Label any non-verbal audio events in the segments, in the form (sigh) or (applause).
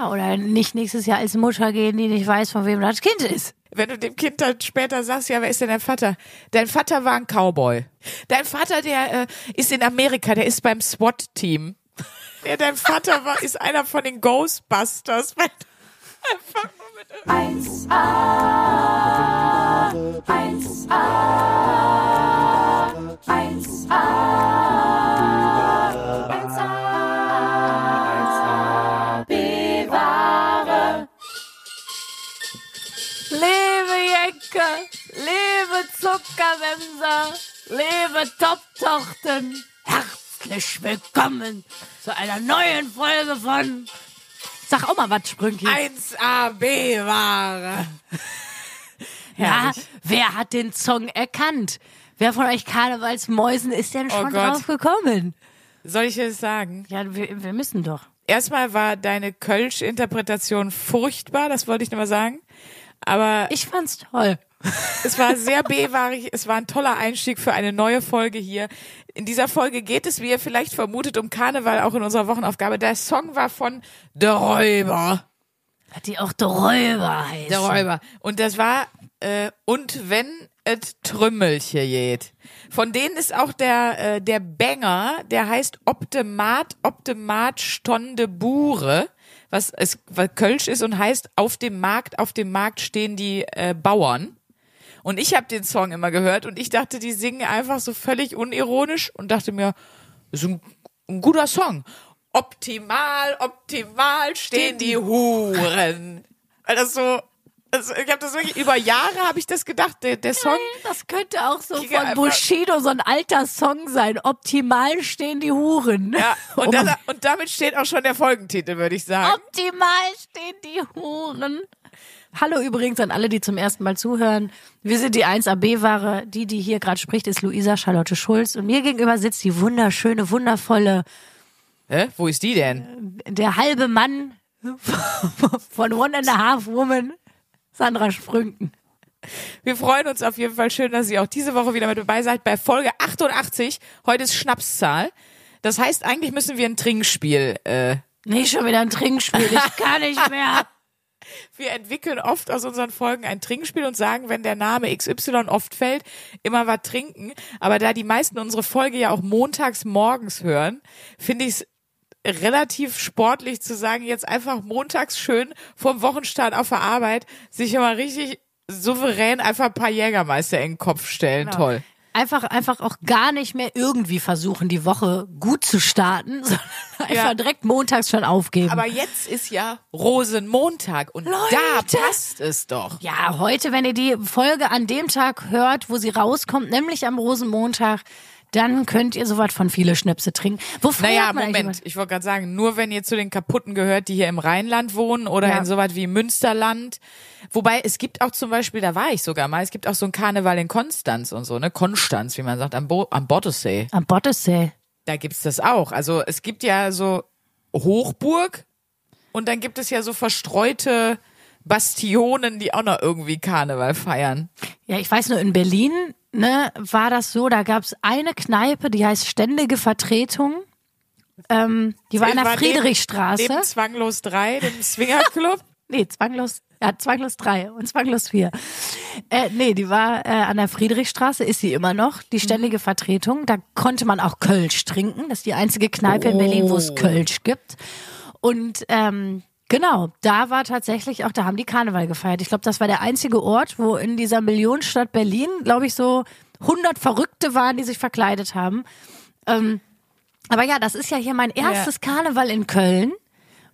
Ja, oder nicht nächstes Jahr als Mutter gehen, die nicht weiß, von wem das Kind ist. Wenn du dem Kind dann später sagst, ja, wer ist denn dein Vater? Dein Vater war ein Cowboy. Dein Vater, der äh, ist in Amerika, der ist beim SWAT-Team. (laughs) Ja, dein Vater war, ist einer von den Ghostbusters. (laughs) Einfach nur mit 1a, 1a, 1a, 1a, Zuckerwemser, lebe Top-Tochten. Herzlich willkommen zu einer neuen Folge von... Sag auch mal was, Sprünki. 1AB-Ware. Ja, wer hat den Song erkannt? Wer von euch Karnevalsmäusen ist denn Oh schon Gott. drauf gekommen? Soll ich es sagen? Ja, wir, wir müssen doch. Erstmal war deine Kölsch-Interpretation furchtbar, das wollte ich nur mal sagen. Aber Ich fand's toll. Es war sehr B-wahrig, es war ein toller Einstieg für eine neue Folge hier. In dieser Folge geht es, wie ihr vielleicht vermutet, um Karneval, auch in unserer Wochenaufgabe. Der Song war von Der Räuber. Hat die auch der Räuber heißt. Der Räuber. Und das war, äh, und wenn et Trümmelche geht. Von denen ist auch der, äh, der Banger, der heißt Optemat, Optemat Stonde Bure, was es was Kölsch ist und heißt auf dem Markt, auf dem Markt stehen die äh, Bauern. Und ich habe den Song immer gehört und ich dachte, die singen einfach so völlig unironisch und dachte mir, ist ein, ein guter Song. Optimal, optimal stehen die Huren. Weil das so, also ich habe das wirklich über Jahre habe ich das gedacht. Der, der Song, Das könnte auch so von Bushido so ein alter Song sein. Optimal stehen die Huren. ja, und, Oh das, und damit steht auch schon der Folgentitel, würde ich sagen. Optimal stehen die Huren. Hallo übrigens an alle, die zum ersten Mal zuhören. Wir sind die 1AB-Ware. Die, die hier gerade spricht, ist Luisa Charlotte Schulz. Und mir gegenüber sitzt die wunderschöne, wundervolle, Hä? Wo ist die denn? der halbe Mann (laughs) von One and a Half Woman, Sandra Sprünken. Wir freuen uns auf jeden Fall schön, dass ihr auch diese Woche wieder mit dabei seid bei Folge 88. Heute ist Schnapszahl. Das heißt, eigentlich müssen wir ein Trinkspiel äh, Nee, schon wieder ein Trinkspiel. Ich (laughs) kann nicht mehr. Wir entwickeln oft aus unseren Folgen ein Trinkspiel und sagen, wenn der Name XY oft fällt, immer was trinken. Aber da die meisten unsere Folge ja auch montags morgens hören, finde ich es relativ sportlich zu sagen, jetzt einfach montags schön vom Wochenstart auf der Arbeit sich immer richtig souverän einfach ein paar Jägermeister in den Kopf stellen. Toll. Einfach, einfach auch gar nicht mehr irgendwie versuchen, die Woche gut zu starten, (laughs) sondern einfach Ja. direkt montags schon aufgeben. Aber jetzt ist ja Rosenmontag und Leute! da passt es doch. Ja, heute, wenn ihr die Folge an dem Tag hört, wo sie rauskommt, nämlich am Rosenmontag, dann könnt ihr sowas von viele Schnäpse trinken. Wo feiert Naja, Moment, ich wollte gerade sagen, nur wenn ihr zu den Kaputten gehört, die hier im Rheinland wohnen oder Ja. in sowas wie Münsterland. Wobei, es gibt auch zum Beispiel, da war ich sogar mal, es gibt auch so ein Karneval in Konstanz und so, ne? Konstanz, wie man sagt, am, Bo am Bottesee. Am Bottesee. Da gibt's das auch. Also es gibt ja so Hochburg und dann gibt es ja so verstreute Bastionen, die auch noch irgendwie Karneval feiern. Ja, ich weiß nur, in Berlin ne, war das so, da gab's eine Kneipe, die heißt Ständige Vertretung. Ähm, die war in der War neben- Friedrichstraße. Neben Zwanglos 3, dem Swingerclub. (laughs) Nee, zwanglos, ja, zwanglos drei und zwanglos vier. Äh, nee, die war äh, an der Friedrichstraße, ist sie immer noch, die ständige Vertretung. Da konnte man auch Kölsch trinken. Das ist die einzige Kneipe in Berlin, wo es Kölsch gibt. Und ähm, genau, da war tatsächlich auch, da haben die Karneval gefeiert. Ich glaube, das war der einzige Ort, wo in dieser Millionenstadt Berlin, glaube ich, so 100 Verrückte waren, die sich verkleidet haben. Ähm, aber ja, das ist ja hier mein erstes Karneval in Köln.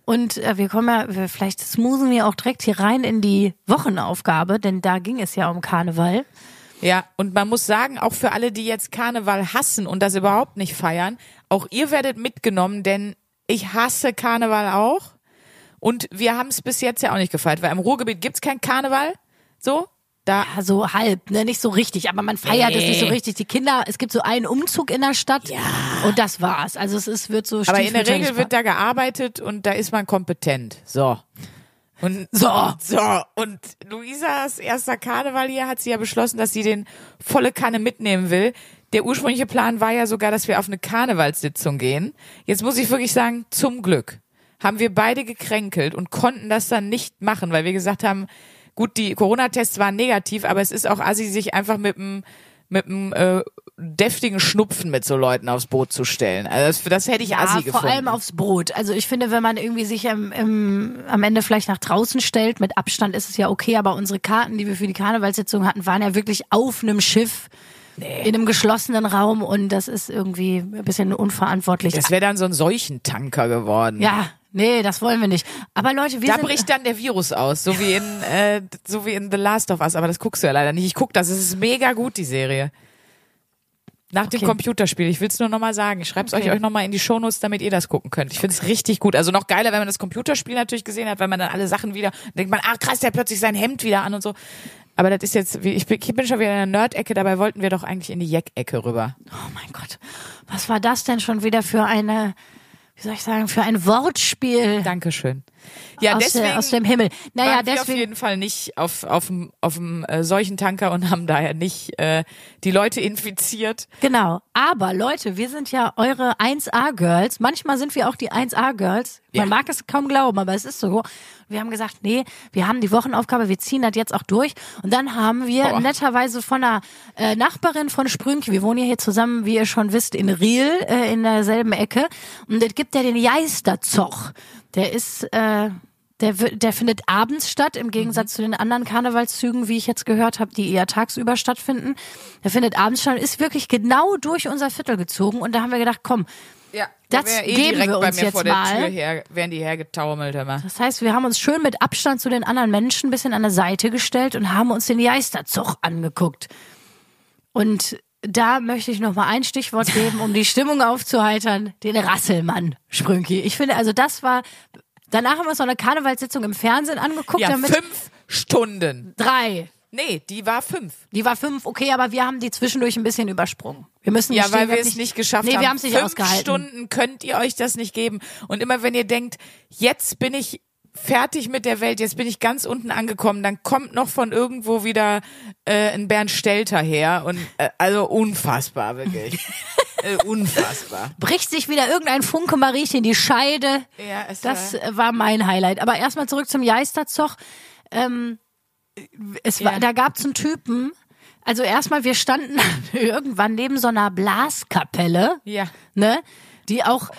Und äh, wir kommen ja, vielleicht smoothen wir auch direkt hier rein in die Wochenaufgabe, denn da ging es ja um Karneval. Ja, und man muss sagen, auch für alle, die jetzt Karneval hassen und das überhaupt nicht feiern, auch ihr werdet mitgenommen, denn ich hasse Karneval auch. Und wir haben es bis jetzt ja auch nicht gefeiert, weil im Ruhrgebiet gibt's kein Karneval. So, da. Ja, so halb, ne, nicht so richtig, aber man feiert es nicht so Nee. richtig. Die Kinder, es gibt so einen Umzug in der Stadt ja. und das war's. Also es ist, wird so Aber in der Regel wird da gearbeitet und da ist man kompetent. So. Und So. so und Luisas erster Karneval hier hat sie ja beschlossen, dass sie den volle Kanne mitnehmen will. Der ursprüngliche Plan war ja sogar, dass wir auf eine Karnevalssitzung gehen. Jetzt muss ich wirklich sagen, zum Glück. Haben wir beide gekränkelt und konnten das dann nicht machen, weil wir gesagt haben, gut, die Corona-Tests waren negativ, aber es ist auch assi, sich einfach mit einem mit einem äh, deftigen Schnupfen mit so Leuten aufs Boot zu stellen. Also das, das hätte ich Ja, assi vor gefunden. allem aufs Brot. Also ich finde, wenn man irgendwie sich im, im, am Ende vielleicht nach draußen stellt, mit Abstand ist es ja okay, aber unsere Karten, die wir für die Karnevalssitzung hatten, waren ja wirklich auf einem Schiff. In einem geschlossenen Raum und das ist irgendwie ein bisschen unverantwortlich. das wäre dann so ein Seuchentanker geworden. ja, nee, das wollen wir nicht. Aber Leute, wir Da sind bricht dann der Virus aus, so wie in äh, so wie in The Last of Us, aber das guckst du ja leider nicht. Ich guck das, es ist mega gut die Serie. Nach dem Okay. Computerspiel. Ich will es nur nochmal sagen. Ich schreibe es Okay. euch, euch nochmal in die Shownotes, damit ihr das gucken könnt. Ich finde es richtig gut. Also noch geiler, wenn man das Computerspiel natürlich gesehen hat, weil man dann alle Sachen wieder denkt man, ah krass, der hat plötzlich sein Hemd wieder an und so. Aber das ist jetzt, wie- ich bin, ich bin schon wieder in der Nerd-Ecke, dabei wollten wir doch eigentlich in die Jack-Ecke rüber. Oh mein Gott, was war das denn schon wieder für eine, wie soll ich sagen, für ein Wortspiel Dankeschön. Ja, aus, deswegen aus dem Himmel? Naja, waren wir auf deswegen. jeden Fall nicht auf auf dem auf dem äh, Seuchentanker und haben daher nicht äh, die Leute infiziert. Genau. Aber Leute, wir sind ja eure 1A-Girls. Manchmal sind wir auch die 1A-Girls. Man Ja. mag es kaum glauben, aber es ist so. Wir haben gesagt, nee, wir haben die Wochenaufgabe, wir ziehen das jetzt auch durch. Und dann haben wir Boah. netterweise von einer äh, Nachbarin von Sprünki, wir wohnen ja hier zusammen, wie ihr schon wisst, in Riel, äh, in derselben Ecke. Und es gibt ja den Jeisterzoch. Der ist, äh, der, der findet abends statt, im Gegensatz zu den anderen Karnevalszügen, wie ich jetzt gehört habe, die eher tagsüber stattfinden. Der findet abends statt und ist wirklich genau durch unser Viertel gezogen. Und da haben wir gedacht, komm, Ja, Das wär eh geben wir bei uns mir jetzt vor der mal. Tür her, wären die hergetaumelt immer. das heißt, wir haben uns schön mit Abstand zu den anderen Menschen ein bisschen an der Seite gestellt und haben uns den Jeisterzug angeguckt. Und da möchte ich noch mal ein Stichwort geben, um die Stimmung aufzuheitern. Den Rasselmann, Sprünki. Ich finde, also das war, danach haben wir uns noch eine Karnevalssitzung im Fernsehen angeguckt. Ja, damit fünf Stunden. drei. Nee, die war fünf. Die war fünf, okay, aber wir haben die zwischendurch ein bisschen übersprungen. Wir müssen Ja, weil wir es nicht geschafft nee, haben. wir haben es nicht Fünf ausgehalten. Stunden könnt ihr euch das nicht geben. Und immer wenn ihr denkt, jetzt bin ich fertig mit der Welt, jetzt bin ich ganz unten angekommen, dann kommt noch von irgendwo wieder äh, ein Bernd Stelter her. Und äh, also unfassbar, wirklich. (laughs) äh, unfassbar. Bricht sich wieder irgendein Funke Mariechen in die Scheide. Ja, es Das war, äh, war mein Highlight. Aber erstmal zurück zum Jeisterzoch. Ähm, es war, Ja. Da gab's einen Typen. Also erstmal, wir standen (laughs) irgendwann neben so einer Blaskapelle, ja. ne, die auch,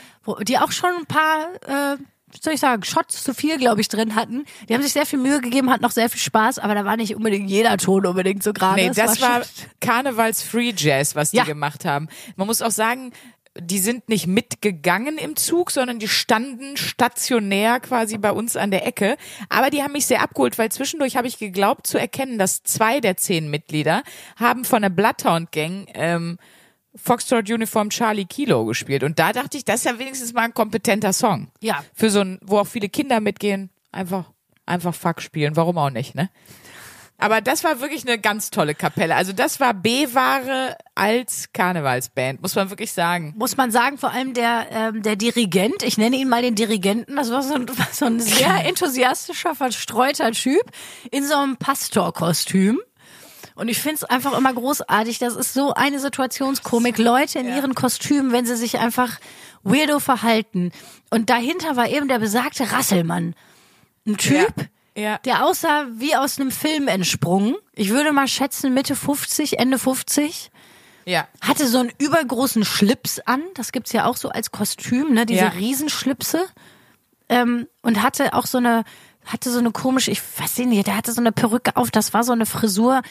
die auch schon ein paar, äh, soll ich sagen, Shots zu viel, glaube ich, drin hatten. Die haben sich sehr viel Mühe gegeben, hatten noch sehr viel Spaß, aber da war nicht unbedingt jeder Ton unbedingt so gerade. Nee, Es das war schon- Karnevals Free Jazz, was die Ja. gemacht haben. Man muss auch sagen, die sind nicht mitgegangen im Zug, sondern die standen stationär quasi bei uns an der Ecke. Aber die haben mich sehr abgeholt, weil zwischendurch habe ich geglaubt zu erkennen, dass zwei der zehn Mitglieder haben von der Bloodhound Gang ähm, Foxtrot Uniform Charlie Kilo gespielt. Und da dachte ich, das ist ja wenigstens mal ein kompetenter Song. Ja. Für so ein, wo auch viele Kinder mitgehen, einfach, einfach Fuck spielen. Warum auch nicht, ne? Aber das war wirklich eine ganz tolle Kapelle. Also das war B-Ware als Karnevalsband, muss man wirklich sagen. muss man sagen, vor allem der, ähm, der Dirigent, ich nenne ihn mal den Dirigenten, das war so ein, (laughs) war so ein sehr (laughs) enthusiastischer, verstreuter Typ in so einem Pastorkostüm. Und ich finde es einfach immer großartig. Das ist so eine Situationskomik. Leute in ihren Kostümen, wenn sie sich einfach weirdo verhalten. Und dahinter war eben der besagte Rasselmann. Ein Typ, Ja. der aussah wie aus einem Film entsprungen. Ich würde mal schätzen Mitte 50, Ende 50 Ja. hatte so einen übergroßen Schlips an, das gibt's ja auch so als Kostüm, ne, diese Ja. Riesenschlipse. Ähm, und hatte auch so eine, hatte so eine komische, ich weiß nicht, der hatte so eine Perücke auf, das war so eine Frisur.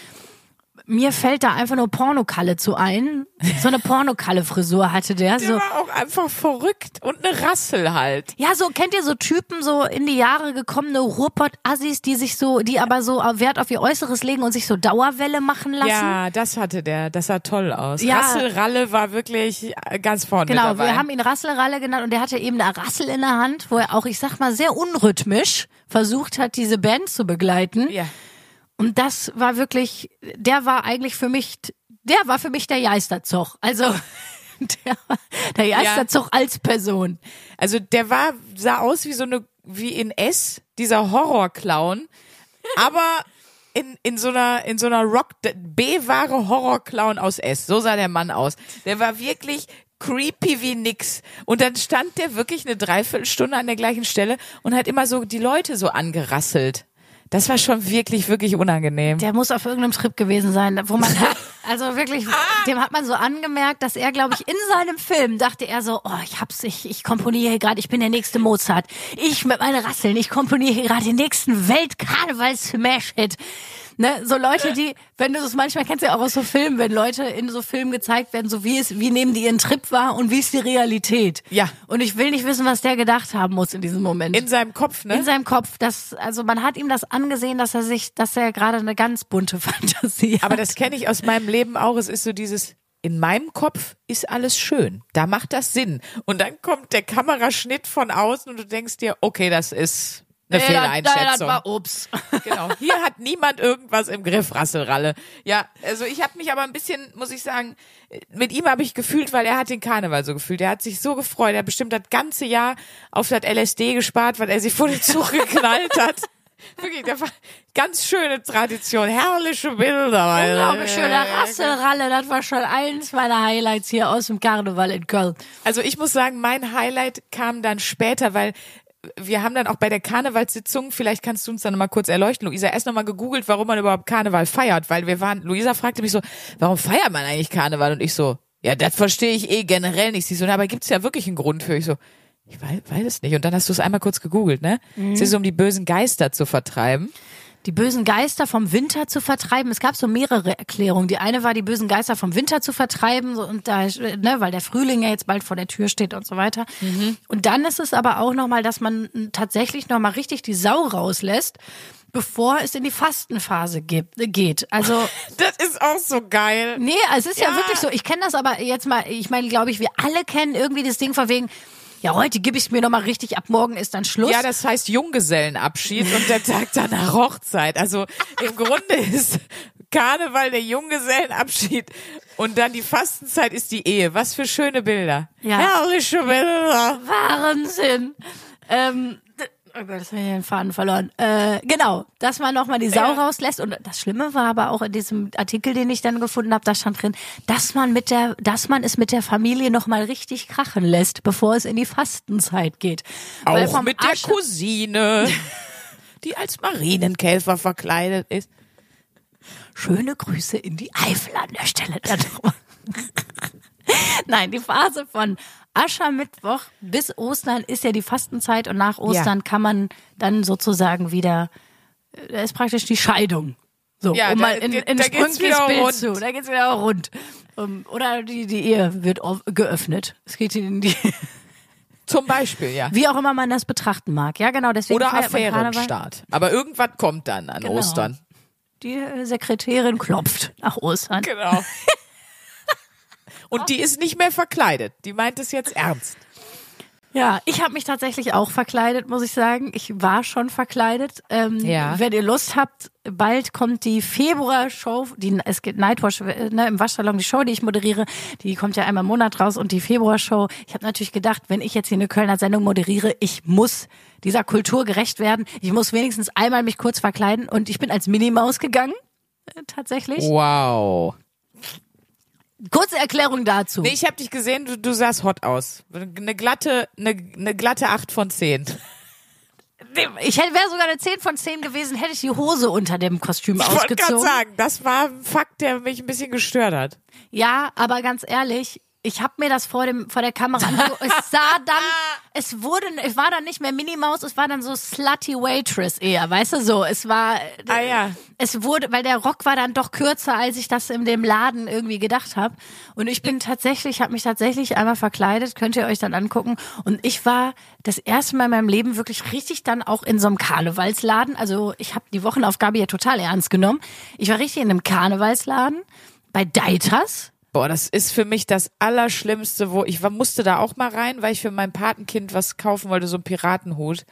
Mir fällt da einfach nur Pornokalle zu ein. So eine Pornokalle-Frisur hatte der. Der So, war auch einfach verrückt und eine Rassel halt. ja, so kennt ihr so Typen, so in die Jahre gekommene Ruhrpott-Assis, die sich so, die aber so Wert auf ihr Äußeres legen und sich so Dauerwelle machen lassen. Ja, das hatte der. Das sah toll aus. Ja. Rassel Ralle war wirklich äh, ganz vorne Genau, dabei. wir haben ihn Rasselralle genannt und der hatte eben eine Rassel in der Hand, wo er auch, ich sag mal, sehr unrhythmisch versucht hat, diese Band zu begleiten. ja. Und das war wirklich, der war eigentlich für mich, der war für mich der Jeisterzog. Also (laughs) der, der Jeisterzog als Person. Also der war, sah aus wie so eine, wie in S, dieser Horrorclown, aber in, in so einer, in so einer Rock, B-Ware Horrorclown aus S. So sah der Mann aus. Der war wirklich creepy wie nix. Und dann stand der wirklich eine Dreiviertelstunde an der gleichen Stelle und hat immer so die Leute so angerasselt. Das war schon wirklich, wirklich unangenehm. Der muss auf irgendeinem Trip gewesen sein, wo man (laughs) also wirklich, dem hat man so angemerkt, dass er, glaube ich, in seinem Film dachte er so, oh, ich hab's, ich, ich komponiere hier gerade, ich bin der nächste Mozart. Ich mit meinen Rasseln, ich komponiere hier gerade den nächsten Weltkarneval-Smash-Hit. Ne, so Leute, die, wenn du das manchmal kennst du ja auch aus so Filmen, wenn Leute in so Filmen gezeigt werden, so wie es, wie nehmen die ihren Trip wahr und wie ist die Realität. Ja. Und ich will nicht wissen, was der gedacht haben muss in diesem Moment. In seinem Kopf, ne? In seinem Kopf, das, also man hat ihm das angesehen, dass er sich, dass er gerade eine ganz bunte (laughs) Fantasie hat. Aber das kenne ich aus meinem Leben auch. Es ist so dieses, in meinem Kopf ist alles schön. Da macht das Sinn. Und dann kommt der Kameraschnitt von außen und du denkst dir, okay, das ist eine das- Fehleinschätzung. Das war Ups. (laughs) Genau. Hier hat niemand irgendwas im Griff, Rasselralle. Ja, also ich habe mich aber ein bisschen, muss ich sagen, mit ihm habe ich gefühlt, weil er hat den Karneval so gefühlt. Er hat sich so gefreut. Er hat bestimmt das ganze Jahr auf das LSD gespart, weil er sich vor den Zug (laughs) geknallt hat. Wirklich, das war ganz schöne Tradition, herrliche Bilder. Unglaublich schöner Rasselralle, das war schon eins meiner Highlights hier aus dem Karneval in Köln. Also ich muss sagen, mein Highlight kam dann später, weil wir haben dann auch bei der Karnevalssitzung, vielleicht kannst du uns dann noch mal kurz erleuchten, Luisa, erst noch mal gegoogelt, warum man überhaupt Karneval feiert, weil wir waren, Luisa fragte mich so, warum feiert man eigentlich Karneval? Und ich so, ja, das verstehe ich eh generell nicht. Sie so, na, aber gibt's ja wirklich einen Grund für? Ich so, ich weiß, weiß es nicht. Und dann hast du es einmal kurz gegoogelt, ne? Es ist um die bösen Geister zu vertreiben. Die bösen Geister vom Winter zu vertreiben. Es gab so mehrere Erklärungen. Die eine war, die bösen Geister vom Winter zu vertreiben, so, und da, ne, weil der Frühling ja jetzt bald vor der Tür steht und so weiter. Und dann ist es aber auch nochmal, dass man tatsächlich nochmal richtig die Sau rauslässt, bevor es in die Fastenphase gibt, geht. Also (laughs) Das ist auch so geil. Nee, es ist ja, Ja. wirklich so. Ich kenne das aber jetzt mal, ich meine, glaube ich, wir alle kennen irgendwie das Ding von wegen, ja, heute gebe ich es mir nochmal richtig, ab morgen ist dann Schluss. Ja, das heißt Junggesellenabschied und der Tag danach Hochzeit. Also im Grunde (laughs) ist Karneval der Junggesellenabschied und dann die Fastenzeit ist die Ehe. Was für schöne Bilder. Ja. Herrliche Bilder. Wahnsinn. Ähm, oh Gott, jetzt habe ich den Faden verloren. Äh, genau, dass man nochmal die Sau Ja. rauslässt. Und das Schlimme war aber auch in diesem Artikel, den ich dann gefunden habe, da stand drin, dass man mit der, dass man es mit der Familie nochmal richtig krachen lässt, bevor es in die Fastenzeit geht. Auch mit der Asche- Cousine, (laughs) die als Marienkäfer verkleidet ist. Schöne Grüße in die Eifel an der Stelle. (laughs) Nein, die Phase von Aschermittwoch bis Ostern ist ja die Fastenzeit und nach Ostern kann man dann sozusagen wieder, äh, da ist praktisch die Scheidung. So, Ja, um da- mal in, in da geht's Bild rund. zu. Da geht's wieder rund. Um, oder die, die Ehe wird geöffnet. Es geht in die, (laughs) Zum Beispiel, ja. wie auch immer man das betrachten mag. Ja, genau, deswegen Oder. Affärenstart. Aber irgendwas kommt dann an Genau. Ostern. Die äh, Sekretärin klopft nach Ostern. Genau. (laughs) Und die ist nicht mehr verkleidet. Die meint es jetzt ernst. Ja, ich habe mich tatsächlich auch verkleidet, muss ich sagen. Ich war schon verkleidet. Ähm, Ja. Wenn ihr Lust habt, bald kommt die Februar-Show, die, es geht Nightwash äh, ne, im Waschsalon, die Show, die ich moderiere, die kommt ja einmal im Monat raus und die Februar-Show. Ich habe natürlich gedacht, wenn ich jetzt hier eine Kölner Sendung moderiere, ich muss dieser Kultur gerecht werden. Ich muss wenigstens einmal mich kurz verkleiden und ich bin als Minimaus gegangen. äh, Tatsächlich. Wow. Kurze Erklärung dazu. Nee, ich habe dich gesehen, du, du sahst hot aus. Eine glatte, eine, eine glatte 8 von 10. Ich wäre sogar eine 10 von 10 gewesen, hätte ich die Hose unter dem Kostüm Ich wollte gerade ausgezogen. sagen, das war ein Fakt, der mich ein bisschen gestört hat. Ja, aber ganz ehrlich, ich habe mir das vor dem vor der Kamera (laughs) angeguckt. Es sah dann, es wurde, es war dann nicht mehr Minnie Maus, es war dann so slutty Waitress eher, weißt du so. Es war, Ah ja. es wurde, weil der Rock war dann doch kürzer, als ich das in dem Laden irgendwie gedacht habe. Und ich bin tatsächlich, habe mich tatsächlich einmal verkleidet, könnt ihr euch dann angucken. Und ich war das erste Mal in meinem Leben wirklich richtig dann auch in so einem Karnevalsladen. Also ich habe die Wochenaufgabe ja total ernst genommen. Ich war richtig in einem Karnevalsladen bei Deitas. Boah, das ist für mich das Allerschlimmste, wo ich musste da auch mal rein, weil ich für mein Patenkind was kaufen wollte, so einen Piratenhut.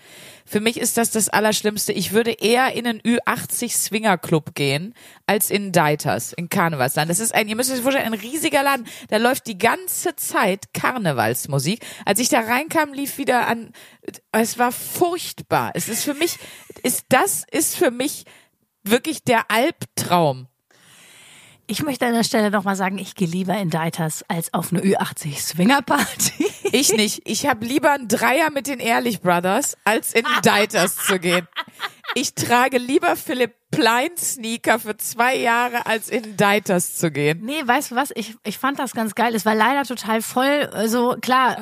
Für mich ist das das Allerschlimmste. Ich würde eher in einen Ü80 Swingerclub gehen, als in Deiters, in Karnevalsland. Das ist ein, ihr müsst euch vorstellen, ein riesiger Laden. Da läuft die ganze Zeit Karnevalsmusik. Als ich da reinkam, lief wieder an, es war furchtbar. Es ist für mich, ist, das ist für mich wirklich der Albtraum. Ich möchte an der Stelle nochmal sagen, ich gehe lieber in Deiters als auf eine Ü80 Swingerparty. Ich nicht. Ich habe lieber einen Dreier mit den Ehrlich Brothers, als in Deiters zu gehen. Ich trage lieber Philipp Plein Sneaker für zwei Jahre, als in Deiters zu gehen. Nee, weißt du was? Ich, ich fand das ganz geil. Es war leider total voll. Also klar.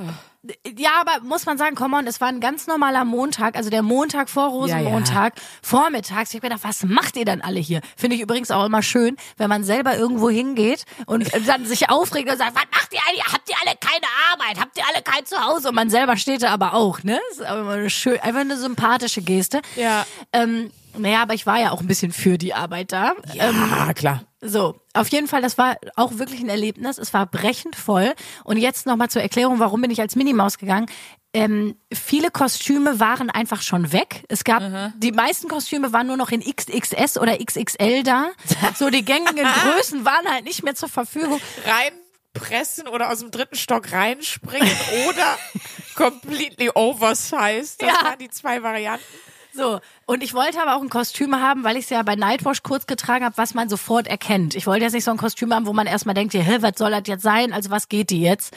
Ja, aber muss man sagen, komm on, es war ein ganz normaler Montag, also der Montag vor Rosenmontag, vormittags. Ich hab gedacht, was macht ihr denn alle hier? Finde ich übrigens auch immer schön, wenn man selber irgendwo hingeht und (laughs) dann sich aufregt und sagt, was macht ihr alle? Habt ihr alle keine Arbeit? Habt ihr alle kein Zuhause? Und man selber steht da aber auch, ne? Das ist aber immer eine schön, einfach eine sympathische Geste. Ja. Ähm, naja, aber ich war ja auch ein bisschen für die Arbeit da. Ähm, Ah, klar. so, auf jeden Fall, das war auch wirklich ein Erlebnis. Es war brechend voll. Und jetzt nochmal zur Erklärung, warum bin ich als Minimaus gegangen. Ähm, viele Kostüme waren einfach schon weg. Es gab, die meisten Kostüme waren nur noch in XXS oder XXL da. (laughs) So, die gängigen Größen waren halt nicht mehr zur Verfügung. Reinpressen oder aus dem dritten Stock reinspringen oder (laughs) completely oversized. Das Ja. waren die zwei Varianten. So, und ich wollte aber auch ein Kostüm haben, weil ich es ja bei Nightwash kurz getragen habe, was man sofort erkennt. Ich wollte jetzt nicht so ein Kostüm haben, wo man erstmal denkt, hä, was soll das jetzt sein? Also was geht die jetzt?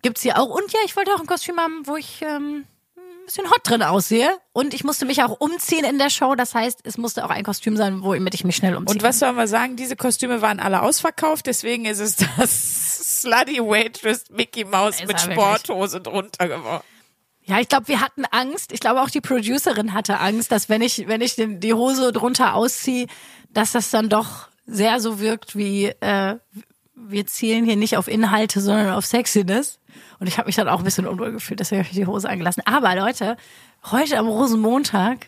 Gibt's hier auch. Und ja, ich wollte auch ein Kostüm haben, wo ich ähm, ein bisschen hot drin aussehe. Und ich musste mich auch umziehen in der Show. Das heißt, es musste auch ein Kostüm sein, womit ich mich schnell umziehe. Und was sollen wir sagen? Diese Kostüme waren alle ausverkauft, deswegen ist es das (laughs) Slutty Waitress Mickey Mouse Ist mit. Sporthose drunter geworden. Ja, ich glaube, wir hatten Angst. Ich glaube, auch die Producerin hatte Angst, dass wenn ich, wenn ich den, die Hose drunter ausziehe, dass das dann doch sehr so wirkt wie, äh, wir zielen hier nicht auf Inhalte, sondern auf Sexiness. Und ich habe mich dann auch ein bisschen unwohl gefühlt, deswegen habe ich die Hose angelassen. Aber Leute, heute am Rosenmontag,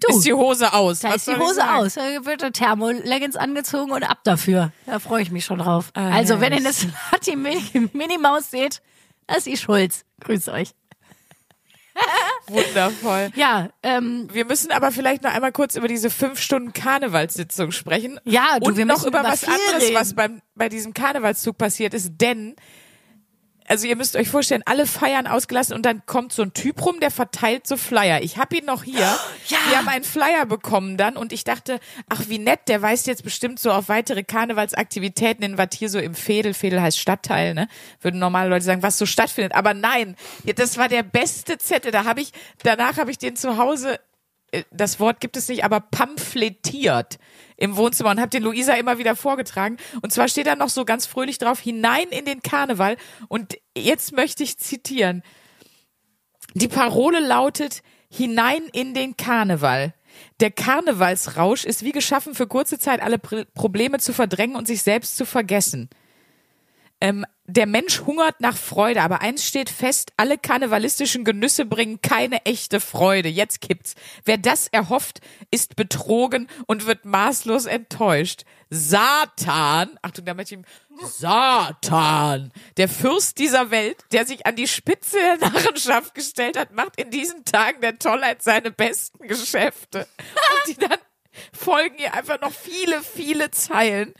du, Ist die Hose aus. da Was ist die Hose aus. Da wird der Thermo-Leggings angezogen und ab dafür. Da freue ich mich schon drauf. Ah, also, wenn ihr herrlich. eine Slutty (laughs) Mini- Minimaus seht, das ist die Schulz. Grüß euch. (laughs) Wundervoll. Ja, ähm, Wir müssen aber vielleicht noch einmal kurz über diese fünf Stunden Karnevalssitzung sprechen. Ja, du, und wir noch über, über was anderes, reden. was beim, bei diesem Karnevalszug passiert ist, denn also ihr müsst euch vorstellen, alle feiern ausgelassen und dann kommt so ein Typ rum, der verteilt so Flyer. Ich habe ihn noch hier. Ja. Wir haben einen Flyer bekommen dann und ich dachte, ach wie nett, der weist jetzt bestimmt so auf weitere Karnevalsaktivitäten in was hier so im Fädel, Fädel heißt Stadtteil, ne? Würden normale Leute sagen, was so stattfindet. Aber nein, das war der beste Zettel. Da habe ich, danach habe ich den zu Hause äh, das Wort gibt es nicht, aber pamphletiert im Wohnzimmer und habe den Luisa immer wieder vorgetragen. Und zwar steht da noch so ganz fröhlich drauf, hinein in den Karneval. Und jetzt möchte ich zitieren. Die Parole lautet, hinein in den Karneval. Der Karnevalsrausch ist wie geschaffen, für kurze Zeit alle Pr Probleme zu verdrängen und sich selbst zu vergessen. Ähm, der Mensch hungert nach Freude, aber eins steht fest, alle karnevalistischen Genüsse bringen keine echte Freude. Jetzt kippt's. Wer das erhofft, ist betrogen und wird maßlos enttäuscht. Satan, Achtung, da möchte ich, Satan, der Fürst dieser Welt, der sich an die Spitze der Narrenschaft gestellt hat, macht in diesen Tagen der Tollheit seine besten Geschäfte. Und die dann folgen ihr einfach noch viele, viele Zeilen.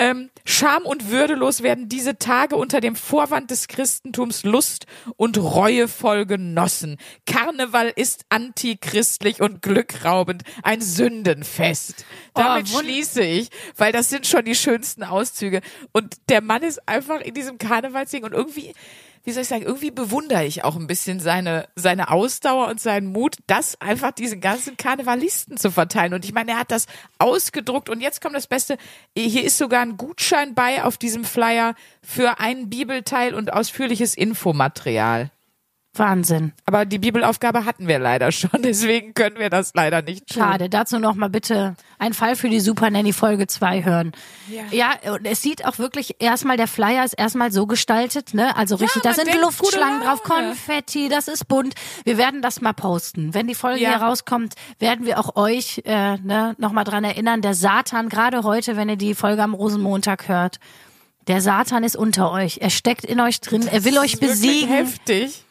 Ähm, Scham und würdelos werden diese Tage unter dem Vorwand des Christentums Lust und reuevoll genossen. Karneval ist antichristlich und glückraubend, ein Sündenfest. Damit wund- schließe ich, weil das sind schon die schönsten Auszüge. Und der Mann ist einfach in diesem Karnevalsding und irgendwie, wie soll ich sagen, irgendwie bewundere ich auch ein bisschen seine, seine Ausdauer und seinen Mut, das einfach diesen ganzen Karnevalisten zu verteilen. Und ich meine, er hat das ausgedruckt und jetzt kommt das Beste. Hier ist sogar ein Gutschein bei auf diesem Flyer für einen Bibelteil und ausführliches Infomaterial. Wahnsinn. Aber die Bibelaufgabe hatten wir leider schon, (laughs) deswegen können wir das leider nicht tun. Schade. Dazu noch mal bitte ein Fall für die Super Nanny Folge 2 hören. Ja. Ja, und es sieht auch wirklich erstmal, der Flyer ist erstmal so gestaltet, ne? Also richtig, da man sind Luftschlangen drauf. Konfetti, das ist bunt. Wir werden das mal posten. Wenn die Folge Ja. hier rauskommt, werden wir auch euch äh, ne, nochmal dran erinnern, der Satan, gerade heute, wenn ihr die Folge am Rosenmontag hört, der Satan ist unter euch. Er steckt in euch drin, er will euch besiegen. heftig.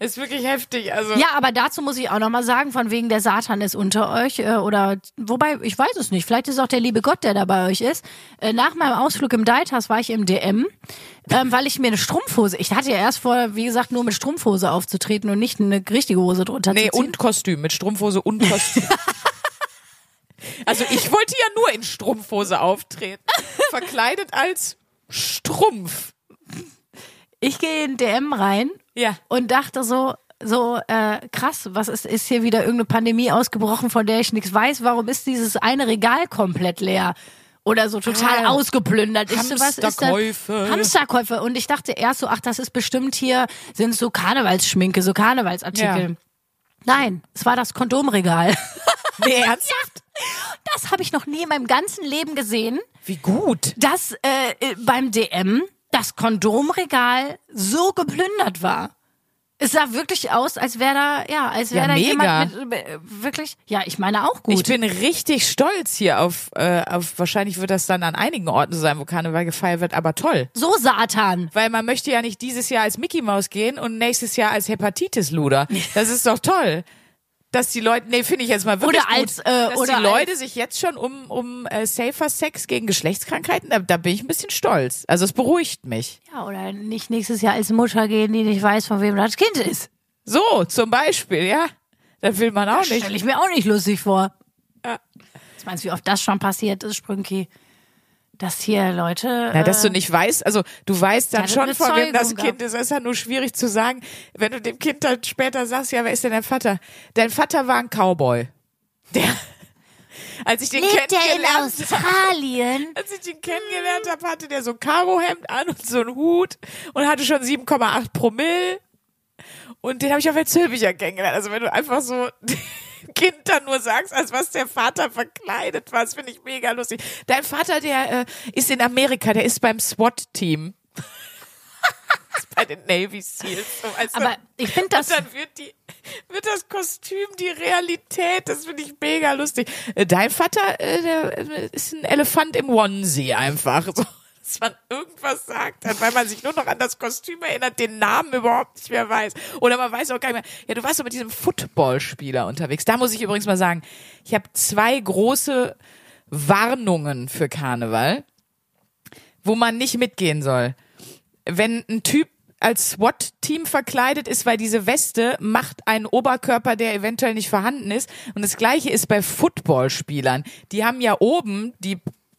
Ist wirklich heftig. Also Ja, aber dazu muss ich auch nochmal sagen, von wegen der Satan ist unter euch äh, oder wobei, ich weiß es nicht, vielleicht ist auch der liebe Gott, der da bei euch ist. Äh, nach meinem Ausflug im Deitas war ich im DM, ähm, weil ich mir eine Strumpfhose, ich hatte ja erst vor, wie gesagt, nur mit Strumpfhose aufzutreten und nicht eine richtige Hose drunter Nee, zu ziehen. und Kostüm, mit Strumpfhose und Kostüm. (laughs) Also ich wollte ja nur in Strumpfhose auftreten. Verkleidet als Strumpf. Ich gehe in DM rein Ja. und dachte so, so äh, krass, was ist, ist hier wieder irgendeine Pandemie ausgebrochen, von der ich nichts weiß? Warum ist dieses eine Regal komplett leer? Oder so total Ah, ausgeplündert. Das? Hamsterkäufe. Hamsterkäufe. Und ich dachte erst so, ach, das ist bestimmt hier, sind so Karnevalsschminke, so Karnevalsartikel. Ja. Nein, es war das Kondomregal. (laughs) Nee, ernsthaft? (laughs) Das habe ich noch nie in meinem ganzen Leben gesehen, Wie gut. dass äh, äh, beim DM das Kondomregal so geplündert war. Es sah wirklich aus, als wäre da, ja, als wäre Ja, da mega. jemand mit, äh, wirklich, ja, ich meine auch gut. Ich bin richtig stolz hier auf, äh, auf, wahrscheinlich wird das dann an einigen Orten so sein, wo Karneval gefeiert wird, aber toll. so Satan. Weil man möchte ja nicht dieses Jahr als Mickey Maus gehen und nächstes Jahr als Hepatitis-Luder. (laughs) Das ist doch toll. Dass die Leute, nee, finde ich jetzt mal wirklich Oder als, gut, äh, dass oder die Leute sich jetzt schon um, um äh, safer Sex gegen Geschlechtskrankheiten, da, da bin ich ein bisschen stolz. Also es beruhigt mich. Ja, oder nicht nächstes Jahr als Mutter gehen, die nicht weiß, von wem das Kind ist. So, zum Beispiel, ja. Das will man auch nicht. Stelle ich mir auch nicht lustig vor. Ja. Was meinst du, wie oft das schon passiert ist, Sprünki? Dass hier Leute. Ja, dass äh, du nicht weißt, also du weißt dann schon, von wem das Kind ist. Es ist ja nur schwierig zu sagen, wenn du dem Kind dann später sagst, ja, wer ist denn dein Vater? Dein Vater war ein Cowboy. Der, (laughs) als ich den Lebt der in kennengelernt habe, Australien? (laughs) als ich den kennengelernt habe, hatte der so ein Karohemd an und so einen Hut und hatte schon 7,8 Promille. Und den habe ich auf der Zülpicher kennengelernt. Also wenn du einfach so (laughs) Kind dann nur sagst, als was der Vater verkleidet war, das finde ich mega lustig. Dein Vater, der äh, ist in Amerika, der ist beim SWAT-Team. (laughs) bei den Navy Seals. So, weißt du? Aber ich finde das. Und dann wird die, wird das Kostüm die Realität. Das finde ich mega lustig. Äh, Dein Vater, äh, der äh, ist ein Elefant im Onesie einfach. So, dass man irgendwas sagt, weil man sich nur noch an das Kostüm erinnert, den Namen überhaupt nicht mehr weiß. Oder man weiß auch gar nicht mehr. Ja, du warst doch mit diesem Footballspieler unterwegs. Da muss ich übrigens mal sagen, ich habe zwei große Warnungen für Karneval, wo man nicht mitgehen soll wenn ein Typ als SWAT-Team verkleidet ist, weil diese Weste macht einen Oberkörper, der eventuell nicht vorhanden ist. Und das gleiche ist bei Footballspielern. Die haben ja oben, die,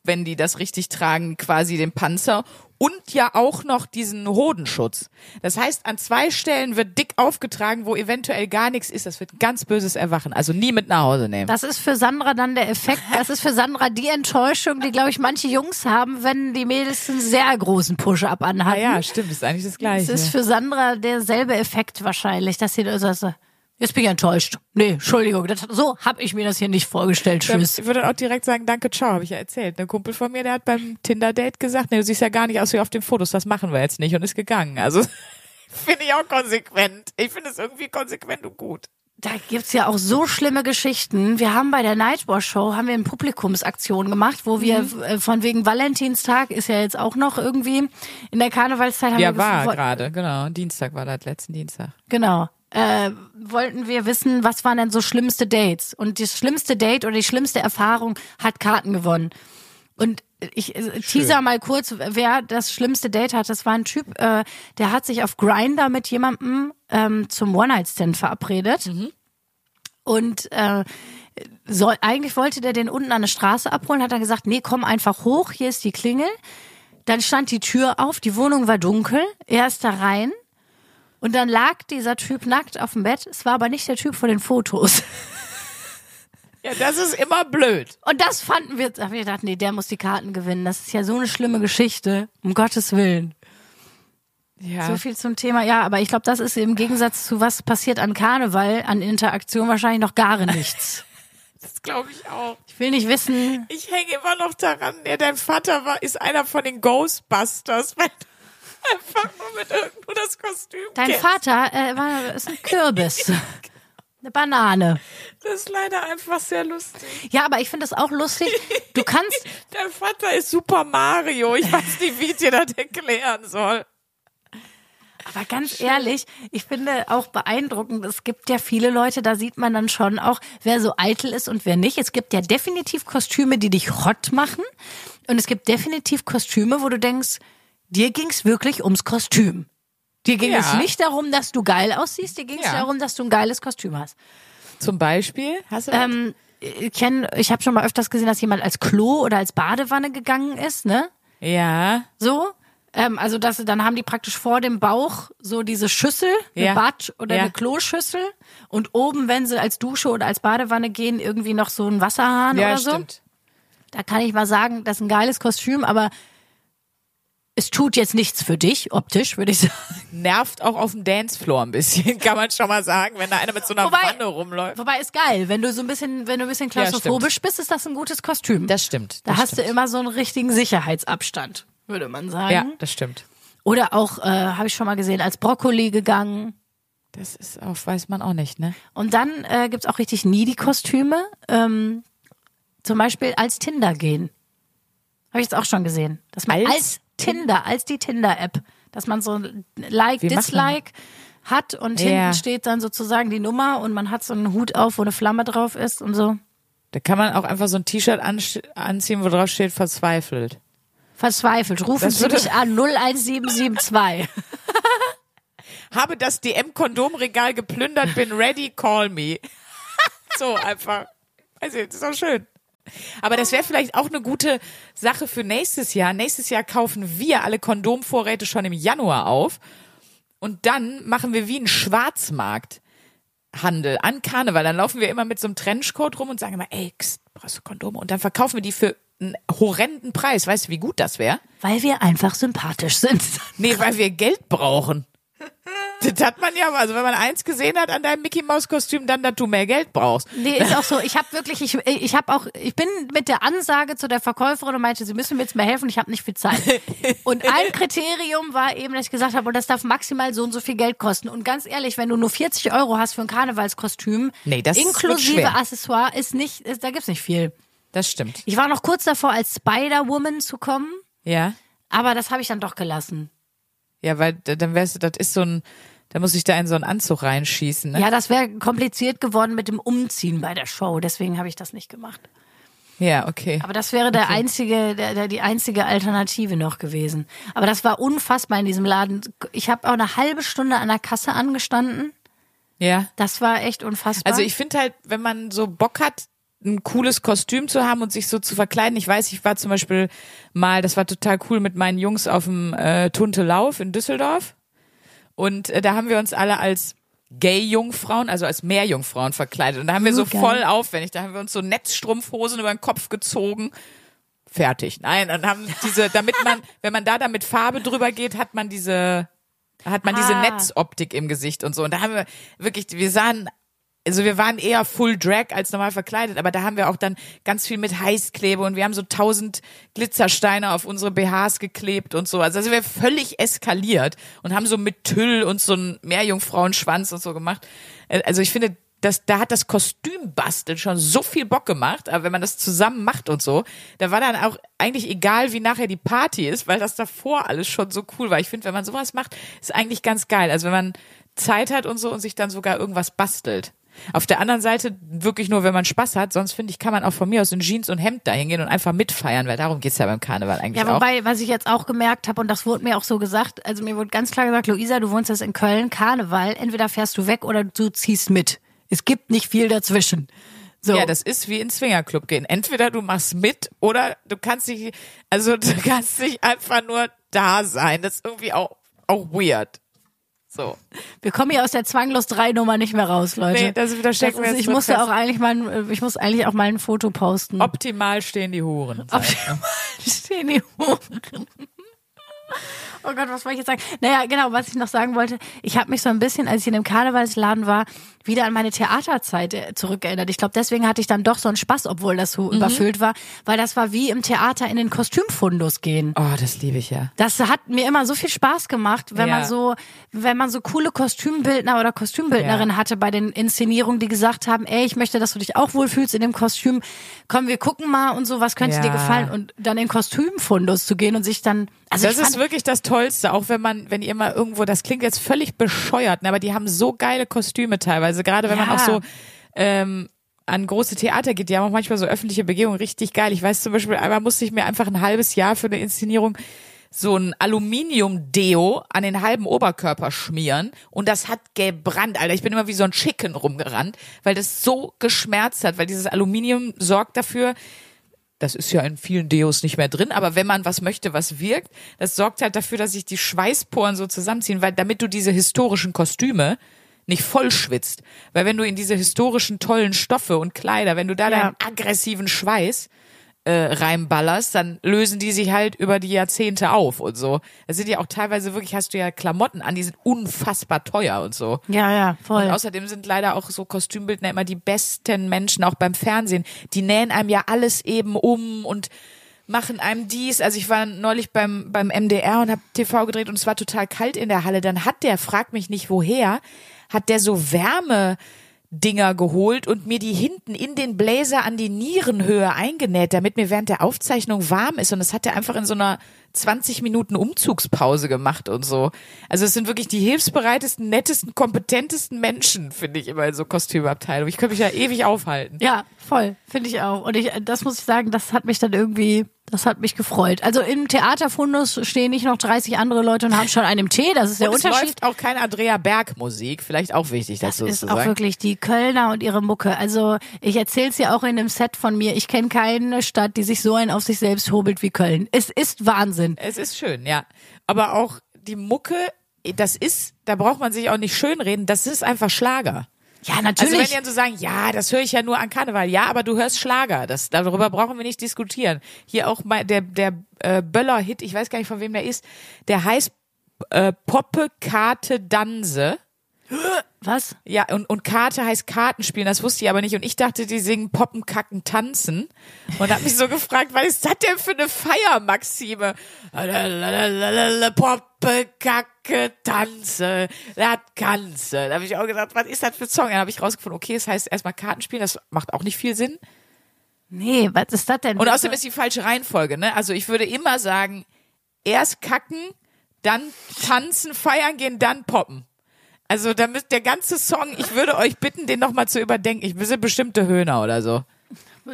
wenn die das richtig tragen, quasi den Panzer und ja auch noch diesen Hodenschutz. Das heißt, an zwei Stellen wird dick aufgetragen, wo eventuell gar nichts ist. Das wird ein ganz böses Erwachen. Also nie mit nach Hause nehmen. Das ist für Sandra dann der Effekt. Das ist für Sandra die Enttäuschung, die, glaube ich, manche Jungs haben, wenn die Mädels einen sehr großen Push-Up Ah anhatten. ja, stimmt, ist eigentlich das Gleiche. Es ist für Sandra derselbe Effekt wahrscheinlich, dass sie da so, jetzt bin ich enttäuscht. Nee, Entschuldigung, das, so habe ich mir das hier nicht vorgestellt. Tschüss. Ich würde auch direkt sagen, danke, ciao, habe ich ja erzählt. Ein Kumpel von mir, der hat beim Tinder-Date gesagt, nee, du siehst ja gar nicht aus wie auf den Fotos, das machen wir jetzt nicht und ist gegangen. Also (laughs) finde ich auch konsequent. Ich finde es irgendwie konsequent und gut. Da gibt's ja auch so schlimme Geschichten. Wir haben bei der Nightwatch Show haben wir eine Publikumsaktion gemacht, wo wir Mhm. äh, von wegen Valentinstag ist ja jetzt auch noch irgendwie in der Karnevalszeit haben Ja, wir war gerade, genau. Dienstag war das, letzten Dienstag. Genau. Äh, wollten wir wissen, was waren denn so schlimmste Dates? Und das schlimmste Date oder die schlimmste Erfahrung hat Karten gewonnen. Und ich äh, teaser mal kurz, wer das schlimmste Date hat. Das war ein Typ, äh, der hat sich auf Grinder mit jemandem ähm, zum One-Night-Stand verabredet. Und äh, soll, eigentlich wollte der den unten an der Straße abholen, hat dann gesagt, nee, komm einfach hoch, hier ist die Klingel. Dann stand die Tür auf, die Wohnung war dunkel, er ist da rein und dann lag dieser Typ nackt auf dem Bett. Es war aber nicht der Typ von den Fotos. (laughs) Ja, das ist immer blöd. Und das fanden wir, da wir gedacht, nee, der muss die Karten gewinnen. Das ist ja so eine schlimme Geschichte, um Gottes Willen. Ja. So viel zum Thema. Ja, aber ich glaube, das ist im Gegensatz zu was passiert an Karneval, an Interaktion wahrscheinlich noch gar nichts. (laughs) Das glaube ich auch. Ich will nicht wissen, Ich hänge immer noch daran, ja, dein Vater war, ist einer von den Ghostbusters, (laughs) du einfach nur mit irgendwo das Kostüm dein kennst. Vater äh, war, ist ein Kürbis. (laughs) Eine Banane. Das ist leider einfach sehr lustig. Ja, aber ich finde das auch lustig. Du kannst, (laughs) Dein Vater ist Super Mario. Ich weiß nicht, wie ich dir das erklären soll. aber ganz ehrlich, ich finde auch beeindruckend, es gibt ja viele Leute, da sieht man dann schon auch, wer so eitel ist und wer nicht. Es gibt ja definitiv Kostüme, die dich hot machen. Und es gibt definitiv Kostüme, wo du denkst, dir ging's wirklich ums Kostüm. Dir ging Ja. es nicht darum, dass du geil aussiehst, dir ging es Ja. darum, dass du ein geiles Kostüm hast. Zum Beispiel? Hast du? Ähm, ich kenne, ich habe schon mal öfters gesehen, dass jemand als Klo oder als Badewanne gegangen ist, ne? Ja. So. Ähm, also das, dann haben die praktisch vor dem Bauch so diese Schüssel, eine Ja. Bad- oder Ja. eine Kloschüssel und oben, wenn sie als Dusche oder als Badewanne gehen, irgendwie noch so ein Wasserhahn Ja, oder so. stimmt. Da kann ich mal sagen, das ist ein geiles Kostüm, aber es tut jetzt nichts für dich, optisch, würde ich (laughs) sagen. Nervt auch auf dem Dancefloor ein bisschen, kann man schon mal sagen, wenn da einer mit so einer Wobei- Wanne rumläuft. Wobei ist geil, wenn du so ein bisschen, wenn du ein bisschen Ja, klaustrophobisch bist, ist das ein gutes Kostüm. Das stimmt. da das hast stimmt. du immer so einen richtigen Sicherheitsabstand, würde man sagen. Ja, das stimmt. Oder auch, äh, habe ich schon mal gesehen, als Brokkoli gegangen. Das ist auch, weiß man auch nicht, ne? Und dann äh, gibt's auch richtig needy-Kostüme. Ähm, zum Beispiel als Tinder gehen. Habe ich jetzt auch schon gesehen. Dass man Als? als, Tinder, als die Tinder-App, dass man so ein Like, Wie Dislike hat und Ja. hinten steht dann sozusagen die Nummer und man hat so einen Hut auf, wo eine Flamme drauf ist und so. Da kann man auch einfach so ein T-Shirt anziehen, wo drauf steht, verzweifelt. Verzweifelt. Rufen Das Sie mich an 01772. Habe das DM-Kondomregal geplündert, bin ready, call me. (laughs) so einfach. Also, das ist auch schön. Aber das wäre vielleicht auch eine gute Sache für nächstes Jahr. Nächstes Jahr kaufen wir alle Kondomvorräte schon im Januar auf. Und dann machen wir wie einen Schwarzmarkthandel an Karneval. Dann laufen wir immer mit so einem Trenchcoat rum und sagen immer, ey, kst, brauchst du Kondome? Und dann verkaufen wir die für einen horrenden Preis. Weißt du, wie gut das wäre? Weil wir einfach sympathisch sind. Nee, weil wir Geld brauchen. (laughs) Das hat man ja, also wenn man eins gesehen hat an deinem Mickey Maus Kostüm, dann, dass du mehr Geld brauchst. Nee, ist auch so. Ich habe wirklich, ich, ich habe auch, ich bin mit der Ansage zu der Verkäuferin und meinte, sie müssen mir jetzt mehr helfen, ich habe nicht viel Zeit. (laughs) Und ein Kriterium war eben, dass ich gesagt habe, und das darf maximal so und so viel Geld kosten. Und ganz ehrlich, wenn du nur 40 Euro hast für ein Karnevalskostüm, Nee, das inklusive. Accessoire, ist nicht, ist, da gibt's nicht viel. Das stimmt. Ich war noch kurz davor, als Spider-Woman zu kommen, Ja. aber das habe ich dann doch gelassen. Ja, weil dann wärst du, das ist so ein, da muss ich da in so einen Anzug reinschießen, ne? Ja, das wäre kompliziert geworden mit dem Umziehen bei der Show, deswegen habe ich das nicht gemacht. Ja, okay. Aber das wäre der einzige, der, der, die einzige Alternative noch gewesen. Aber das war unfassbar in diesem Laden. Ich habe auch eine halbe Stunde an der Kasse angestanden. Ja. Das war echt unfassbar. Also ich finde halt, wenn man so Bock hat, ein cooles Kostüm zu haben und sich so zu verkleiden. Ich weiß, ich war zum Beispiel mal, das war total cool mit meinen Jungs auf dem äh, Tunte Lauf in Düsseldorf. Und äh, da haben wir uns alle als Gay-Jungfrauen, also als Meerjungfrauen verkleidet. Und da haben wir so geil. voll aufwendig, da haben wir uns so Netzstrumpfhosen über den Kopf gezogen. Fertig. Nein, dann haben diese, damit man, (laughs) wenn man da dann mit Farbe drüber geht, hat man diese, hat man diese Ah. Netzoptik im Gesicht und so. Und da haben wir wirklich, wir sahen also wir waren eher Full Drag als normal verkleidet, aber da haben wir auch dann ganz viel mit Heißklebe und wir haben so tausend Glitzersteine auf unsere BHs geklebt und so. Also, also wir völlig eskaliert und haben so mit Tüll und so einen Meerjungfrauenschwanz und so gemacht. Äh, Also ich finde, das, da hat das Kostümbasteln schon so viel Bock gemacht, aber wenn man das zusammen macht und so, da war dann auch eigentlich egal, wie nachher die Party ist, weil das davor alles schon so cool war. Ich finde, wenn man sowas macht, ist eigentlich ganz geil. Also wenn man Zeit hat und so und sich dann sogar irgendwas bastelt. Auf der anderen Seite wirklich nur, wenn man Spaß hat. Sonst finde ich, kann man auch von mir aus in Jeans und Hemd dahin gehen und einfach mitfeiern, weil darum geht's ja beim Karneval eigentlich ja, auch. wobei, was ich jetzt auch gemerkt habe, und das wurde mir auch so gesagt, also mir wurde ganz klar gesagt, Luisa, du wohnst jetzt in Köln, Karneval, entweder fährst du weg oder du ziehst mit. Es gibt nicht viel dazwischen. So. Ja, das ist wie in Swingerclub gehen. Entweder du machst mit oder du kannst dich, also du (laughs) kannst nicht einfach nur da sein. Das ist irgendwie auch, auch weird. So. Wir kommen hier aus der Zwanglos 3 Nummer nicht mehr raus, Leute. Nee, das verstecken Das wir ist, jetzt ich musste fest. auch eigentlich mal, ein- ich muss eigentlich auch mal ein Foto posten. Optimal stehen die Huren. stehen die Huren. Oh Gott, was wollte ich jetzt sagen? Naja, genau, was ich noch sagen wollte. Ich habe mich so ein bisschen, als ich in dem Karnevalsladen war, wieder an meine Theaterzeit äh, zurückerinnert. Ich glaube, deswegen hatte ich dann doch so einen Spaß, obwohl das so überfüllt war, weil das war wie im Theater in den Kostümfundus gehen. Oh, das liebe ich ja. Das hat mir immer so viel Spaß gemacht, wenn Ja. man so, wenn man so coole Kostümbildner oder Kostümbildnerin Ja. hatte bei den Inszenierungen, die gesagt haben, ey, ich möchte, dass du dich auch wohlfühlst in dem Kostüm. Komm, wir gucken mal und so, was könnte Ja. dir gefallen? Und dann in Kostümfundus zu gehen und sich dann, also Das ist wirklich das Tollste, auch wenn man, wenn ihr mal irgendwo, das klingt jetzt völlig bescheuert, ne, aber die haben so geile Kostüme teilweise, gerade wenn man Ja. auch so ähm, an große Theater geht, die haben auch manchmal so öffentliche Begehungen richtig geil. Ich weiß zum Beispiel, einmal musste ich mir einfach ein halbes Jahr für eine Inszenierung so ein Aluminium-Deo an den halben Oberkörper schmieren und das hat gebrannt, Alter. Ich bin immer wie so ein Chicken rumgerannt, weil das so geschmerzt hat, weil dieses Aluminium sorgt dafür, das ist ja in vielen Deos nicht mehr drin, aber wenn man was möchte, was wirkt, das sorgt halt dafür, dass sich die Schweißporen so zusammenziehen, weil damit du diese historischen Kostüme nicht voll schwitzt. Weil wenn du in diese historischen tollen Stoffe und Kleider, wenn du da Ja. deinen aggressiven Schweiß äh, reinballerst, dann lösen die sich halt über die Jahrzehnte auf und so. Das sind ja auch teilweise wirklich, hast du ja Klamotten an, die sind unfassbar teuer und so. Ja, ja, voll. Und außerdem sind leider auch so Kostümbildner immer die besten Menschen, auch beim Fernsehen. Die nähen einem ja alles eben um und machen einem dies. Also ich war neulich beim, beim MDR und habe TV gedreht und es war total kalt in der Halle. Dann hat der, frag mich nicht woher, hat der so Wärme Dinger geholt und mir die hinten in den Bläser an die Nierenhöhe eingenäht, damit mir während der Aufzeichnung warm ist. Und das hat er einfach in so einer 20 Minuten Umzugspause gemacht und so. Also es sind wirklich die hilfsbereitesten, nettesten, kompetentesten Menschen, finde ich immer in so Kostümabteilungen. Ich könnte mich ja ewig aufhalten. Ja, voll, finde ich auch. Und ich, das muss ich sagen, das hat mich dann irgendwie, das hat mich gefreut. Also im Theaterfundus stehen nicht noch 30 andere Leute und haben schon einen Tee, das ist der und es Unterschied. läuft auch keine Andrea Berg Musik, vielleicht auch wichtig Das dazu ist zu auch sagen. wirklich die Kölner und ihre Mucke. Also ich erzähle es ja auch in einem Set von mir. Ich kenne keine Stadt, die sich so ein auf sich selbst hobelt wie Köln. Es ist Wahnsinn. Es ist schön, ja. Aber auch die Mucke, das ist, da braucht man sich auch nicht schönreden, das ist einfach Schlager. Ja, Also natürlich. wenn die dann so sagen, ja, das höre ich ja nur an Karneval, ja, aber du hörst Schlager, das darüber brauchen wir nicht diskutieren. Hier auch mal der der äh, Böller-Hit, ich weiß gar nicht von wem der ist, der heißt äh, Poppe Karte Danse. Was? Ja, und, und Karte heißt Kartenspielen, das wusste ich aber nicht. Und ich dachte, die singen Poppen, Kacken, Tanzen. Und hab mich so gefragt, was ist das denn für eine Feiermaxime? Poppe, Kacke, Tanze, das Ganze. Da habe ich auch gedacht, was ist das für ein Song? Dann habe ich rausgefunden, okay, es heißt erstmal Kartenspielen, das macht auch nicht viel Sinn. Nee, was ist das denn? Und außerdem ist die falsche Reihenfolge, ne? Also ich würde immer sagen, erst kacken, dann tanzen, feiern gehen, dann poppen. Also damit der ganze Song, ich würde euch bitten, den nochmal zu überdenken. Ich bin bestimmte Höhner oder so.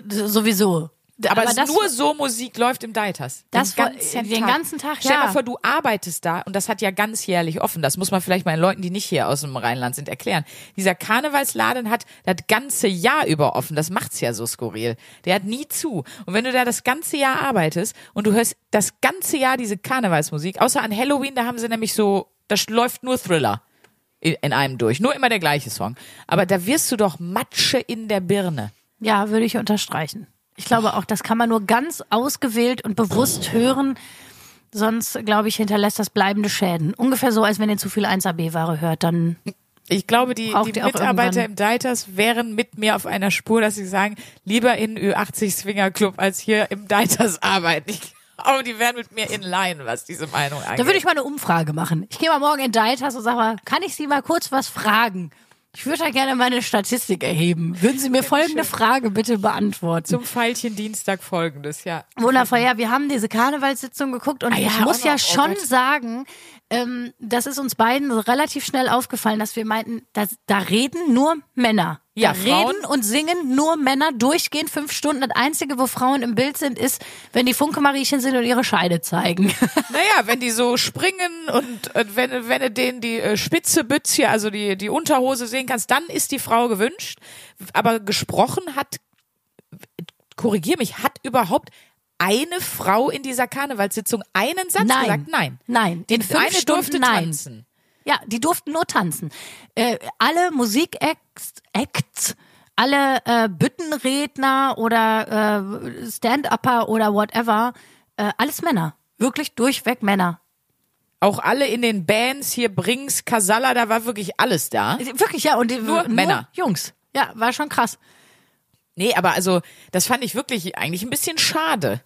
sowieso. Aber, es das- nur so Musik läuft im Deitas. Das den ganzen den Tag. ganzen Tag, Stell ja. mal vor, du arbeitest da und das hat ja ganzjährlich offen. Das muss man vielleicht meinen Leuten, die nicht hier aus dem Rheinland sind, erklären. Dieser Karnevalsladen hat das ganze Jahr über offen. Das macht's ja so skurril. Der hat nie zu. Und wenn du da das ganze Jahr arbeitest und du hörst das ganze Jahr diese Karnevalsmusik, außer an Halloween, da haben sie nämlich so, da läuft nur Thriller in, in einem durch. Nur immer der gleiche Song. Aber da wirst du doch Matsche in der Birne. Ja, würde ich unterstreichen. Ich glaube auch, das kann man nur ganz ausgewählt und bewusst hören. Sonst, glaube ich, hinterlässt das bleibende Schäden. Ungefähr so, als wenn ihr zu viel 1AB-Ware hört, dann Ich glaube, die, die Mitarbeiter im Deiters wären mit mir auf einer Spur, dass sie sagen, lieber in Ü80 Swinger Club als hier im Deiters arbeiten. Ich glaube, die wären mit mir in line, was diese Meinung angeht. Da würde ich mal eine Umfrage machen. Ich gehe mal morgen in Deitas und sage mal, kann ich Sie mal kurz was fragen? Ich würde da gerne meine Statistik erheben. Würden Sie mir folgende Frage bitte beantworten? zum Pfeilchen Dienstag folgendes, ja. Wundervoll, ja, wir haben diese Karnevalssitzung geguckt und Ah ja, ich muss auch ja oh schon sagen, ähm, das ist uns beiden relativ schnell aufgefallen, dass wir meinten, dass, da reden nur Männer. Ja, da Frauen- reden und singen nur Männer durchgehend fünf Stunden. Das Einzige, wo Frauen im Bild sind, ist, wenn die Funke-Mariechen sind und ihre Scheide zeigen. (laughs) Naja, wenn die so springen und äh, wenn, wenn du denen die äh, spitze Bützchen, also die, die Unterhose sehen kannst, dann ist die Frau gewünscht. Aber gesprochen hat, korrigier mich, hat überhaupt eine Frau in dieser Karnevalssitzung einen Satz Nein. gesagt? Nein. Nein. In fünf eine Stunden durfte nein. tanzen. Ja, die durften nur tanzen. Äh, alle Musikacts, Acts, alle äh, Büttenredner oder äh, Stand-Upper oder whatever, äh, alles Männer. Wirklich durchweg Männer. Auch alle in den Bands hier, Brings, Casalla, da war wirklich alles da. Wirklich, ja. Und die, Nur Männer. Jungs. Ja, war schon krass. Nee, aber also, das fand ich wirklich eigentlich ein bisschen schade.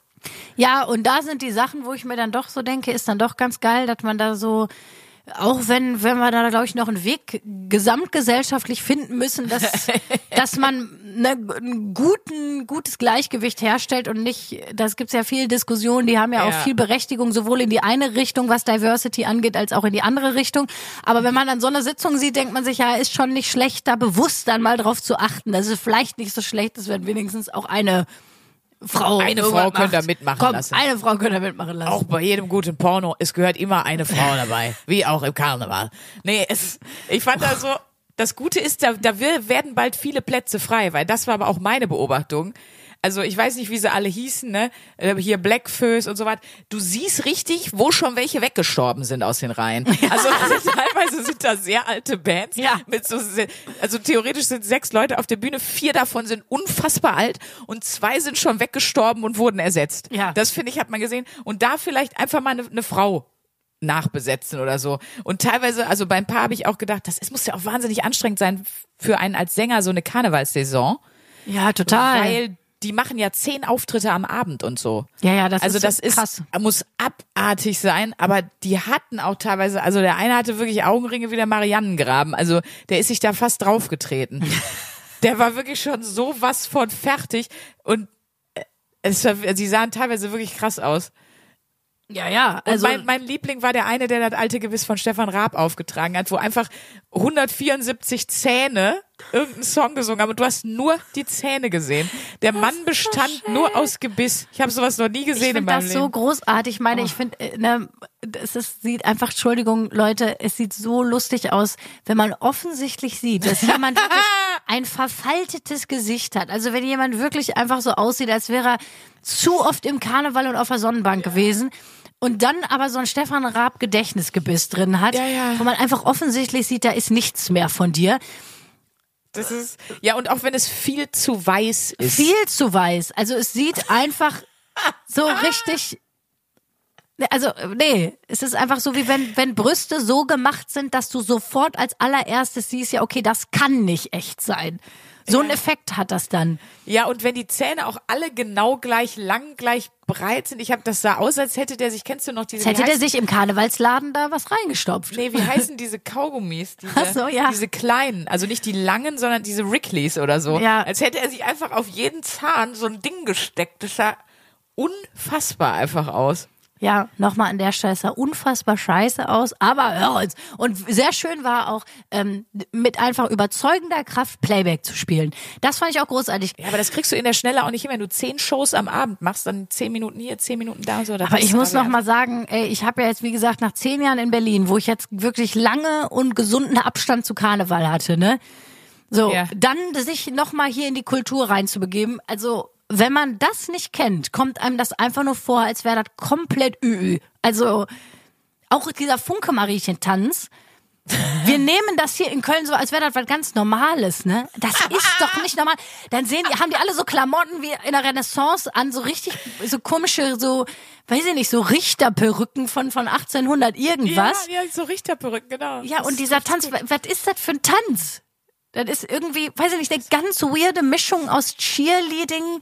Ja, und da sind die Sachen, wo ich mir dann doch so denke, ist dann doch ganz geil, dass man da so, auch wenn, wenn wir da, glaube ich, noch einen Weg gesamtgesellschaftlich finden müssen, dass, (laughs) dass man ne, ein guten, gutes Gleichgewicht herstellt und nicht, das gibt's ja viel Diskussionen, die haben ja, auch Ja. viel Berechtigung, sowohl in die eine Richtung, was Diversity angeht, als auch in die andere Richtung. Aber wenn man dann so eine Sitzung sieht, denkt man sich, ja, ist schon nicht schlecht, da bewusst dann mal drauf zu achten, dass es vielleicht nicht so schlecht ist, wenn wenigstens auch eine Frau. Eine Frau könnt ihr mitmachen Komm, lassen. eine Frau könnt ihr mitmachen lassen. Auch bei jedem guten Porno, es gehört immer eine Frau (laughs) dabei, wie auch im Karneval. Nee, es, ich fand da so, das Gute ist, da, da werden bald viele Plätze frei, weil das war aber auch meine Beobachtung. Also ich weiß nicht, wie sie alle hießen, ne? Äh, Hier Blackfoes und so weiter. Du siehst richtig, wo schon welche weggestorben sind aus den Reihen. (laughs) Also teilweise sind da sehr alte Bands. Ja. Mit so, also theoretisch sind sechs Leute auf der Bühne, vier davon sind unfassbar alt und zwei sind schon weggestorben und wurden ersetzt. Ja. Das finde ich, hat man gesehen. Und da vielleicht einfach mal eine, eine Frau nachbesetzen oder so. Und teilweise, also beim Paar habe ich auch gedacht, das ist, muss ja auch wahnsinnig anstrengend sein für einen als Sänger so eine Karnevalssaison, ja, total. weil die machen ja zehn Auftritte am Abend und so. ja, ja, das also ist das ist krass. muss abartig sein, aber die hatten auch teilweise, also der eine hatte wirklich Augenringe wie der Mariannengraben, also der ist sich da fast draufgetreten. (laughs) der war wirklich schon so was von fertig und äh, es war, sie sahen teilweise wirklich krass aus. Ja, ja. Also Also mein, mein Liebling war der eine, der das alte Gewiss von Stefan Raab aufgetragen hat, wo einfach 174 Zähne irgendeinen Song gesungen haben und du hast nur die Zähne gesehen. Der Mann bestand nur aus Gebiss. Ich habe sowas noch nie ich gesehen in finde meinem das Leben. so großartig. Ich meine, ich finde, äh, ne, es ist, sieht einfach, Entschuldigung, Leute, es sieht so lustig aus, wenn man offensichtlich sieht, dass jemand wirklich (laughs) ein verfaltetes Gesicht hat. Also wenn jemand wirklich einfach so aussieht, als wäre er zu oft im Karneval und auf der Sonnenbank gewesen. Und dann aber so ein Stefan Raab Gedächtnisgebiss drin hat, Ja, ja. wo man einfach offensichtlich sieht, da ist nichts mehr von dir. Das ist ja und auch wenn es viel zu weiß ist. viel zu weiß. Also es sieht einfach so richtig. Also, nee, es ist einfach so, wie wenn, wenn Brüste so gemacht sind, dass du sofort als allererstes siehst, ja, okay, das kann nicht echt sein. So einen Effekt hat das dann. Ja, und wenn die Zähne auch alle genau gleich lang, gleich breit sind. Ich habe das sah aus, als hätte der sich, kennst du noch diese Jetzt hätte der sich im Karnevalsladen da was reingestopft. Nee, wie heißen (laughs) diese Kaugummis? Diese, Ach so, ja. diese kleinen, also nicht die langen, sondern diese Rickleys oder so. Ja. Als hätte er sich einfach auf jeden Zahn so ein Ding gesteckt. Das sah unfassbar einfach aus. Ja, nochmal an der Stelle, es sah unfassbar scheiße aus, aber hör uns. Und sehr schön war auch, ähm, mit einfach überzeugender Kraft Playback zu spielen. Das fand ich auch großartig. Ja, aber das kriegst du in der Schnelle auch nicht hin, wenn du zehn Shows am Abend machst, dann zehn Minuten hier, zehn Minuten da und so. Aber ich muss noch mal sagen, ey, ich habe ja jetzt, wie gesagt, nach zehn Jahren in Berlin, wo ich jetzt wirklich lange und gesunden Abstand zu Karneval hatte, ne? So, Ja. dann sich noch mal hier in die Kultur reinzubegeben. Also, wenn man das nicht kennt, kommt einem das einfach nur vor, als wäre das komplett ü. Also, auch dieser Funke-Mariechen-Tanz. Wir (laughs) nehmen das hier in Köln so, als wäre das was ganz Normales, ne? Das ist doch nicht normal. Dann sehen die, haben die alle so Klamotten wie in der Renaissance an, so richtig, so komische, so, weiß ich nicht, so Richterperücken von, von 1800 irgendwas. Ja, ja, so Richterperücken, genau. Ja, Das und dieser Tanz, gut. wa- was ist das für ein Tanz? Das ist irgendwie, weiß ich nicht, eine ganz weirde Mischung aus Cheerleading,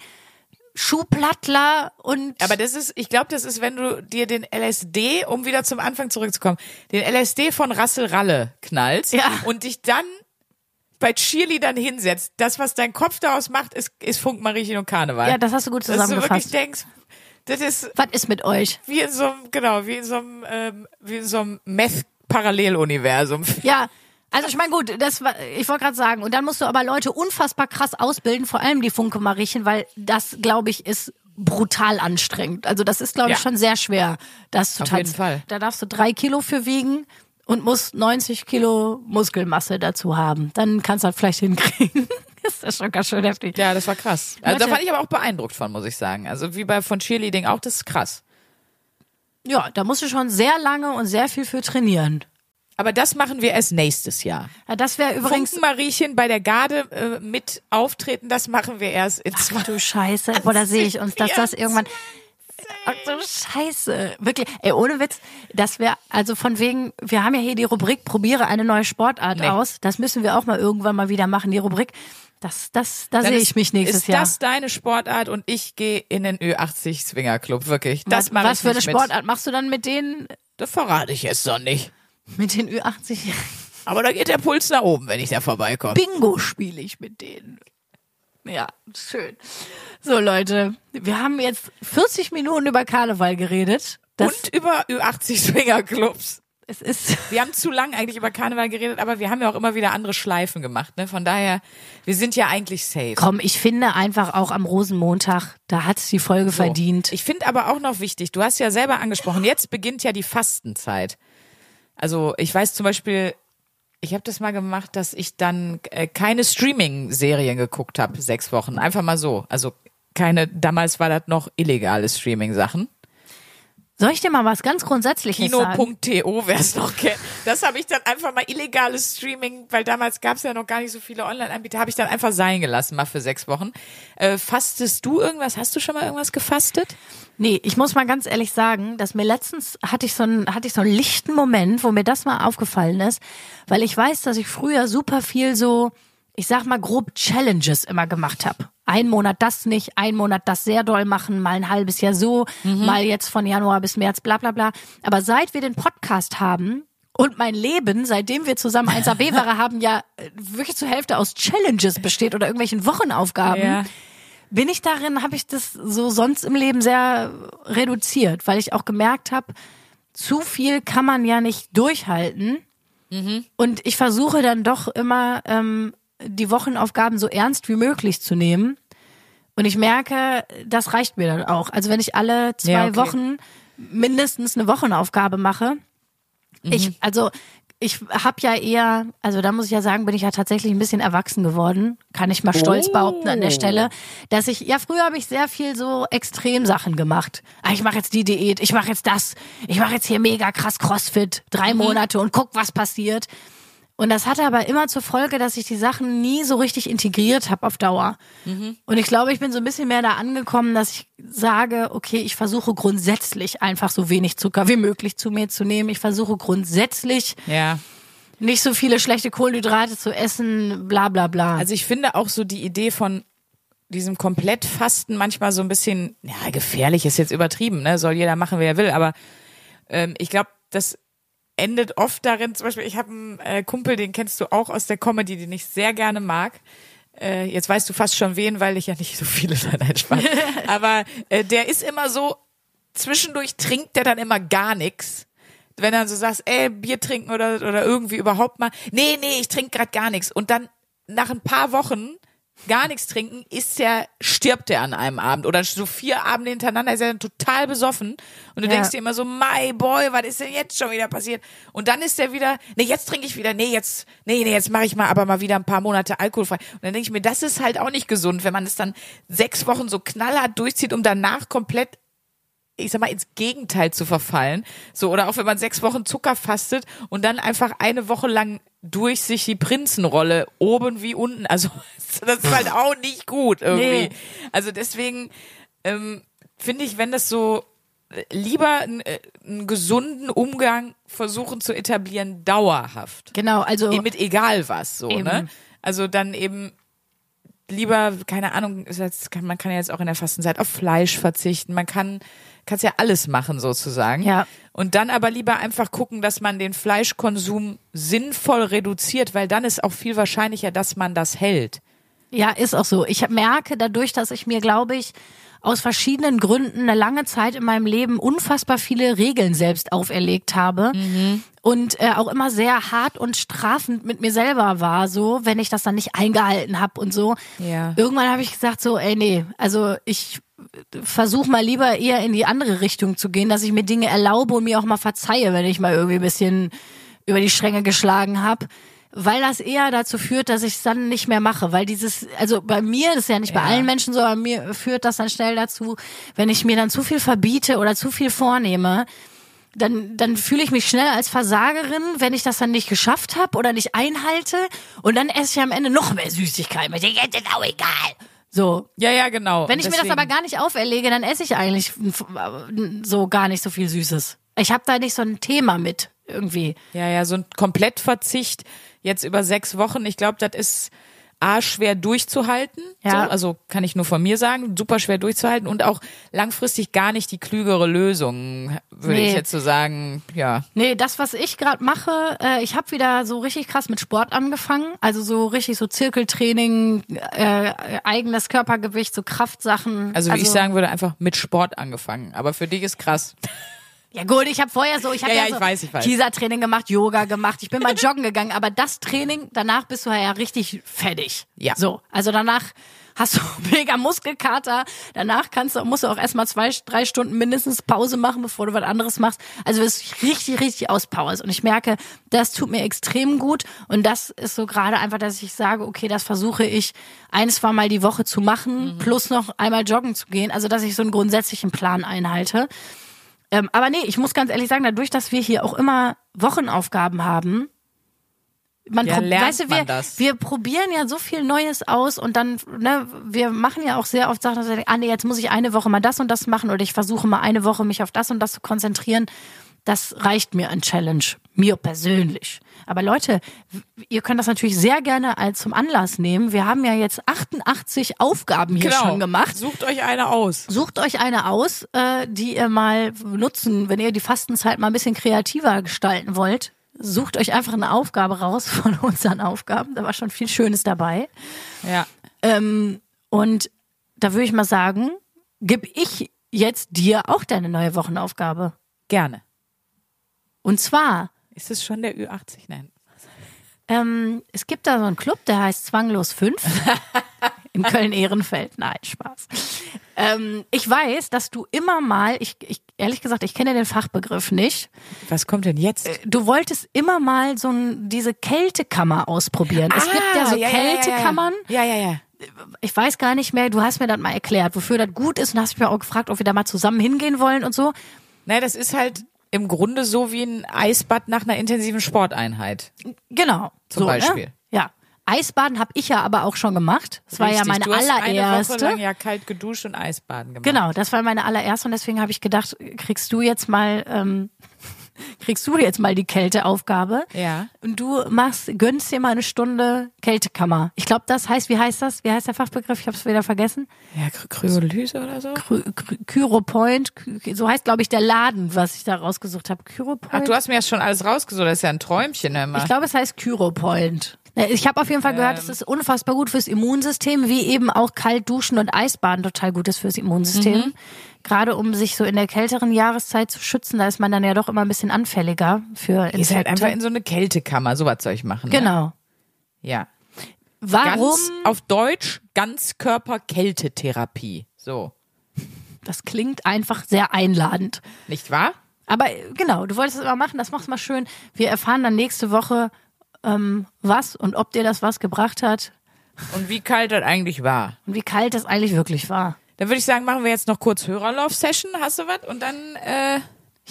Schuhplattler und Aber das ist, ich glaube, das ist, wenn du dir den LSD, um wieder zum Anfang zurückzukommen, den LSD von Rassel Ralle knallst Ja. und dich dann bei Cheerleadern hinsetzt. Das, was dein Kopf daraus macht, ist, ist Funk, Mariechen und Karneval. ja, das hast du gut Dass du wirklich zusammengefasst. denkst, das ist Was ist mit euch? wie in so einem, genau, wie in so einem, ähm, wie in so einem Meth-Paralleluniversum. Ja, also ich meine gut, das war, ich wollte gerade sagen, und dann musst du aber Leute unfassbar krass ausbilden, vor allem die Funke Mariechen, weil das, glaube ich, ist brutal anstrengend. Also das ist, glaube ich, Ja. schon sehr schwer, das zu Auf tanzen. jeden Fall. Da darfst du drei Kilo für wiegen und musst 90 Kilo Muskelmasse dazu haben. Dann kannst du das vielleicht hinkriegen. (laughs) ist das schon ganz schön heftig. Ja, das war krass. Also da fand ich aber auch beeindruckt von, muss ich sagen. Also wie bei von Cheerleading auch, das ist krass. Ja, da musst du schon sehr lange und sehr viel für trainieren. Aber das machen wir erst nächstes Jahr. Ja, das wäre übrigens. Funken Mariechen bei der Garde äh, mit auftreten, das machen wir erst in Ach du Scheiße, boah, da sehe ich uns, dass das irgendwann. Ach du Scheiße, wirklich. Ey, ohne Witz, das wäre, also von wegen, wir haben ja hier die Rubrik, probiere eine neue Sportart Nee. aus. Das müssen wir auch mal irgendwann mal wieder machen, die Rubrik. Das, das, da sehe ist- ich mich nächstes ist Jahr. das deine Sportart und ich gehe in den Ö80 Swingerclub, wirklich. Das was mache was ich für eine mit. Sportart machst du dann mit denen, Das verrate ich jetzt noch nicht. Mit den Ü80? Aber da geht der Puls nach oben, wenn ich da vorbeikomme. Bingo spiele ich mit denen. Ja, schön. So, Leute, wir haben jetzt 40 Minuten über Karneval geredet. Das, Und über Ü80 Swingerclubs. Es ist. (laughs) Wir haben zu lang eigentlich über Karneval geredet, aber wir haben ja auch immer wieder andere Schleifen gemacht. Ne? Von daher, wir sind ja eigentlich safe. Komm, ich finde einfach auch am Rosenmontag, da hat's die Folge So. verdient. Ich finde aber auch noch wichtig, du hast ja selber angesprochen, jetzt beginnt ja die Fastenzeit. Also ich weiß zum Beispiel, ich habe das mal gemacht, dass ich dann äh, keine Streaming-Serien geguckt habe, sechs Wochen. Einfach mal so. Also keine, damals war das noch illegale Streaming-Sachen. Soll ich dir mal was ganz Grundsätzliches sagen? Kino.to, wer es noch kennt. Das habe ich dann einfach mal illegales Streaming, weil damals gab es ja noch gar nicht so viele Online-Anbieter, habe ich dann einfach sein gelassen, mal für sechs Wochen. Äh, fastest du irgendwas? Hast du schon mal irgendwas gefastet? Nee, ich muss mal ganz ehrlich sagen, dass mir letztens hatte ich so einen, hatte ich so einen lichten Moment, wo mir das mal aufgefallen ist, weil ich weiß, dass ich früher super viel so, ich sag mal grob Challenges immer gemacht habe. Ein Monat das nicht, ein Monat das sehr doll machen, mal ein halbes Jahr so, mal jetzt von Januar bis März, bla bla bla. Aber seit wir den Podcast haben und mein Leben, seitdem wir zusammen 1AB-Ware (laughs) haben, ja wirklich zur Hälfte aus Challenges besteht oder irgendwelchen Wochenaufgaben Ja. bin ich darin, habe ich das so sonst im Leben sehr reduziert, weil ich auch gemerkt habe, zu viel kann man ja nicht durchhalten. Und ich versuche dann doch immer, ähm, die Wochenaufgaben so ernst wie möglich zu nehmen. Und ich merke, das reicht mir dann auch. Also wenn ich alle zwei Ja, okay. Wochen mindestens eine Wochenaufgabe mache, ich, also ich habe ja eher, also da muss ich ja sagen, bin ich ja tatsächlich ein bisschen erwachsen geworden, kann ich mal stolz Oh. behaupten an der Stelle, dass ich, ja früher habe ich sehr viel so Extremsachen gemacht. Ah, ich mache jetzt die Diät, ich mache jetzt das, ich mache jetzt hier mega krass Crossfit, drei Monate und guck, was passiert. Und das hatte aber immer zur Folge, dass ich die Sachen nie so richtig integriert habe auf Dauer. Und ich glaube, ich bin so ein bisschen mehr da angekommen, dass ich sage, okay, ich versuche grundsätzlich einfach so wenig Zucker wie möglich zu mir zu nehmen. Ich versuche grundsätzlich Ja. nicht so viele schlechte Kohlenhydrate zu essen, bla bla bla. Also ich finde auch so die Idee von diesem Komplettfasten manchmal so ein bisschen, ja, gefährlich ist jetzt übertrieben, ne? Soll jeder machen, wie er will, aber ähm, ich glaube, das endet oft darin, zum Beispiel, ich habe einen äh, Kumpel, den kennst du auch aus der Comedy, den ich sehr gerne mag. Äh, jetzt weißt du fast schon wen, weil ich ja nicht so viele (laughs) nein, Spaß. (laughs) Aber äh, der ist immer so, zwischendurch trinkt der dann immer gar nichts. Wenn er so sagst, ey, Bier trinken oder, oder irgendwie überhaupt mal, nee, nee, ich trinke gerade gar nichts. Und dann nach ein paar Wochen gar nichts trinken, ist der, stirbt der an einem Abend. Oder so vier Abende hintereinander ist er dann total besoffen. Und du Ja. denkst dir immer so, my boy, was ist denn jetzt schon wieder passiert? Und dann ist der wieder, nee, jetzt trinke ich wieder, nee, jetzt, nee, nee, jetzt mache ich mal aber mal wieder ein paar Monate alkoholfrei. Und dann denke ich mir, das ist halt auch nicht gesund, wenn man es dann sechs Wochen so knallhart durchzieht, um danach komplett ich sag mal, ins Gegenteil zu verfallen. So, oder auch wenn man sechs Wochen Zucker fastet und dann einfach eine Woche lang durch sich die Prinzenrolle oben wie unten. Also, (laughs) das ist halt auch nicht gut irgendwie. Nee. Also deswegen ähm, finde ich, wenn das so äh, lieber äh, einen gesunden Umgang versuchen zu etablieren, dauerhaft. genau, also Mit egal was, so, Eben. ne? Also dann eben lieber, keine Ahnung, man kann ja jetzt auch in der Fastenzeit auf Fleisch verzichten, man kann, kann's ja alles machen sozusagen. Ja. Und dann aber lieber einfach gucken, dass man den Fleischkonsum sinnvoll reduziert, weil dann ist auch viel wahrscheinlicher, dass man das hält. Ja, ist auch so. Ich merke dadurch, dass ich mir, glaube ich, aus verschiedenen Gründen eine lange Zeit in meinem Leben unfassbar viele Regeln selbst auferlegt habe und äh, auch immer sehr hart und strafend mit mir selber war, so wenn ich das dann nicht eingehalten habe und so. Ja. Irgendwann habe ich gesagt so, ey nee, also ich versuche mal lieber eher in die andere Richtung zu gehen, dass ich mir Dinge erlaube und mir auch mal verzeihe, wenn ich mal irgendwie ein bisschen über die Stränge geschlagen habe. Weil das eher dazu führt, dass ich es dann nicht mehr mache. Weil dieses, also bei mir, das ist ja nicht bei Ja. allen Menschen so, aber mir führt das dann schnell dazu, wenn ich mir dann zu viel verbiete oder zu viel vornehme, dann, dann fühle ich mich schnell als Versagerin, wenn ich das dann nicht geschafft habe oder nicht einhalte. Und dann esse ich am Ende noch mehr Süßigkeiten. Ich denke, jetzt ist auch egal. So. Ja, ja, genau. Wenn ich mir das Deswegen- aber gar nicht auferlege, dann esse ich eigentlich so gar nicht so viel Süßes. Ich habe da nicht so ein Thema mit irgendwie. Ja, ja, so ein Komplettverzicht jetzt über sechs Wochen, ich glaube, das ist A, schwer durchzuhalten. Ja. So, also kann ich nur von mir sagen, super schwer durchzuhalten und auch langfristig gar nicht die klügere Lösung, würde Nee. ich jetzt so sagen. Ja. Nee, das, was ich gerade mache, äh, ich habe wieder so richtig krass mit Sport angefangen. Also so richtig so Zirkeltraining, äh, eigenes Körpergewicht, so Kraftsachen. Also wie ich sagen würde, einfach mit Sport angefangen. Aber für dich ist krass. Ja gut, ich habe vorher so, ich habe Ja, ja, ja, so ich weiß, ich weiß. Kiesertraining gemacht, Yoga gemacht, ich bin mal joggen gegangen, aber das Training, danach bist du ja richtig fertig. Ja. So, also danach hast du (laughs) mega Muskelkater, danach kannst du, musst du auch erstmal zwei, drei Stunden mindestens Pause machen, bevor du was anderes machst. Also wirst du richtig, richtig auspowerst und ich merke, das tut mir extrem gut und das ist so gerade einfach, dass ich sage, okay, das versuche ich ein, zwei Mal die Woche zu machen, Mhm. plus noch einmal joggen zu gehen, also dass ich so einen grundsätzlichen Plan einhalte. Ähm, aber nee, ich muss ganz ehrlich sagen, dadurch, dass wir hier auch immer Wochenaufgaben haben, man Ja, lernt weißt du, wir, man das. wir probieren ja so viel Neues aus und dann, ne, wir machen ja auch sehr oft Sachen, dass wir denken, ah nee, jetzt muss ich eine Woche mal das und das machen oder ich versuche mal eine Woche mich auf das und das zu konzentrieren. Das reicht mir an Challenge, mir persönlich. Aber Leute, ihr könnt das natürlich sehr gerne als zum Anlass nehmen. Wir haben ja jetzt 88 Aufgaben hier schon gemacht. Genau. Sucht euch eine aus. Sucht euch eine aus, äh, die ihr mal nutzen, wenn ihr die Fastenzeit mal ein bisschen kreativer gestalten wollt. Sucht euch einfach eine Aufgabe raus (laughs) von unseren Aufgaben. Da war schon viel Schönes dabei. Ja. Ähm, und da würde ich mal sagen, gib ich jetzt dir auch deine neue Wochenaufgabe. Gerne. Und zwar, Ist es schon der Ü80? Nein. ähm, es gibt da so einen Club, der heißt Zwanglos 5 (laughs) in Köln-Ehrenfeld. Nein, Spaß. Ähm, ich weiß, dass du immer mal, ich, ich ehrlich gesagt, ich kenne den Fachbegriff nicht. Was kommt denn jetzt? Du wolltest immer mal so ein, diese Kältekammer ausprobieren. es gibt ja so Kältekammern. Ah, Ja, ja, ja. Ich weiß gar nicht mehr, du hast mir das mal erklärt, wofür das gut ist und hast mich auch gefragt, ob wir da mal zusammen hingehen wollen und so. Nein, das ist halt im Grunde so wie ein Eisbad nach einer intensiven Sporteinheit. Genau. Zum so, Beispiel. Ne? Ja. Eisbaden habe ich ja aber auch schon gemacht. Das war ja Richtig, meine du hast Eine Woche allererste. lang ja kalt geduscht und Eisbaden gemacht. Genau, das war meine allererste und deswegen habe ich gedacht, kriegst du jetzt mal, ähm, kriegst du jetzt mal die Kälteaufgabe. Ja. Und du machst, gönnst dir mal eine Stunde Kältekammer. Ich glaube, das heißt, wie heißt das? Wie heißt der Fachbegriff? Ich habe es wieder vergessen. Ja, Kry- Kryolyse oder so? Kry- Kyropoint, Ky- so heißt, glaube ich, der Laden, was ich da rausgesucht habe. Kyropoint. Ach, du hast mir das schon alles rausgesucht. Das ist ja ein Träumchen immer. Ich glaube, es heißt Kyropoint. Ich habe auf jeden Fall gehört, es ist unfassbar gut fürs Immunsystem, wie eben auch kalt duschen und Eisbaden total gut ist fürs Immunsystem. Gerade um sich so in der kälteren Jahreszeit zu schützen, da ist man dann ja doch immer ein bisschen anfälliger für Infekte. Ist halt einfach in so eine Kältekammer. Sowas soll ich machen. Ne? genau. Ja. Warum? Ganz auf Deutsch Ganzkörper-Kältetherapie. So. Das klingt einfach sehr einladend. Nicht wahr? Aber äh, genau, du wolltest es immer machen, das machst mal schön. Wir erfahren dann nächste Woche, ähm, was und ob dir das was gebracht hat Und wie kalt das eigentlich war. und wie kalt das eigentlich wirklich war. Dann würde ich sagen, machen wir jetzt noch kurz Hörerlauf-Session. Hast du was? Und dann, äh,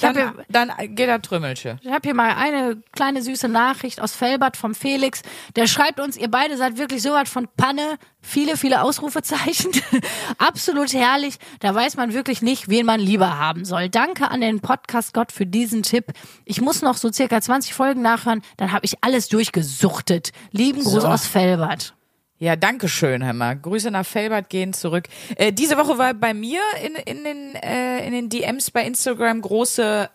hab dann, dann geht er Trümmelche. Ich habe hier mal eine kleine süße Nachricht aus Felbert vom Felix. Der schreibt uns, ihr beide seid wirklich so was von Panne. Viele, viele Ausrufezeichen. (laughs) Absolut herrlich. Da weiß man wirklich nicht, wen man lieber haben soll. Danke an den Podcast Gott für diesen Tipp. Ich muss noch so circa 20 Folgen nachhören. Dann habe ich alles durchgesuchtet. Lieben Gruß So. aus Felbert. Ja, danke schön, mal. Grüße nach Felbert gehen zurück. Äh, diese Woche war bei mir in, in, den, äh, in den DMs bei Instagram große,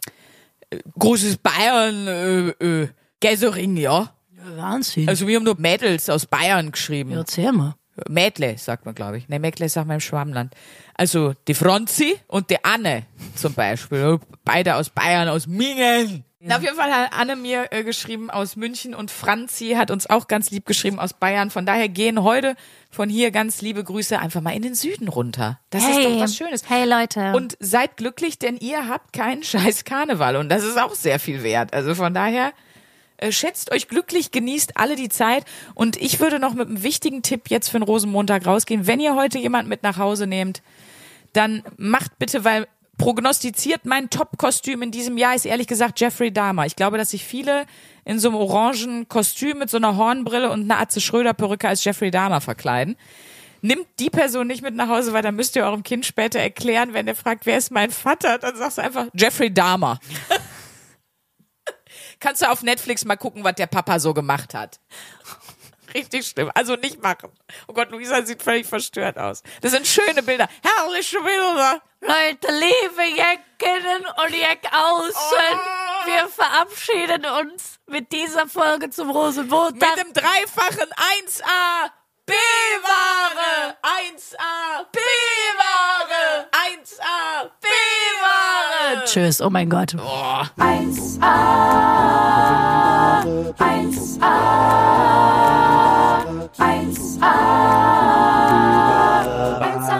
äh, großes Bayern, äh, äh, Gäsering, ja. Wahnsinn. Also wir haben nur Mädels aus Bayern geschrieben. Erzähl mal. Mädle, sagt man, glaube ich. Ne, Mädle sagt man im Schwammland. Also die Franzi und die Anne zum Beispiel. Beide aus Bayern, aus Mingen. Na, auf jeden Fall hat Anne mir äh, geschrieben aus München und Franzi hat uns auch ganz lieb geschrieben aus Bayern. Von daher gehen heute von hier ganz liebe Grüße einfach mal in den Süden runter. Das ist doch was Schönes. Hey Leute. Und seid glücklich, denn ihr habt keinen scheiß Karneval und das ist auch sehr viel wert. Also von daher äh, schätzt euch glücklich, genießt alle die Zeit und ich würde noch mit einem wichtigen Tipp jetzt für den Rosenmontag rausgehen. Wenn ihr heute jemand mit nach Hause nehmt, dann macht bitte, weil prognostiziert mein Top-Kostüm in diesem Jahr ist ehrlich gesagt Jeffrey Dahmer. Ich glaube, dass sich viele in so einem orangen Kostüm mit so einer Hornbrille und einer Atze Schröder Perücke als Jeffrey Dahmer verkleiden. Nimmt die Person nicht mit nach Hause, weil dann müsst ihr eurem Kind später erklären, wenn der fragt, wer ist mein Vater, dann sagst du einfach Jeffrey Dahmer. (laughs) Kannst du auf Netflix mal gucken, was der Papa so gemacht hat. Richtig schlimm. Also nicht machen. Oh Gott, Luisa sieht völlig verstört aus. Das sind schöne Bilder. Herrliche Bilder. Leute, liebe Jackinnen und Jackaußen, Oh. wir verabschieden uns mit dieser Folge zum Rosenmontag. Mit dem dreifachen 1A B-Ware. 1A B-Ware. 1A B-Ware. Tschüss. Oh mein Gott. 1A, 1A, 1A, 1A,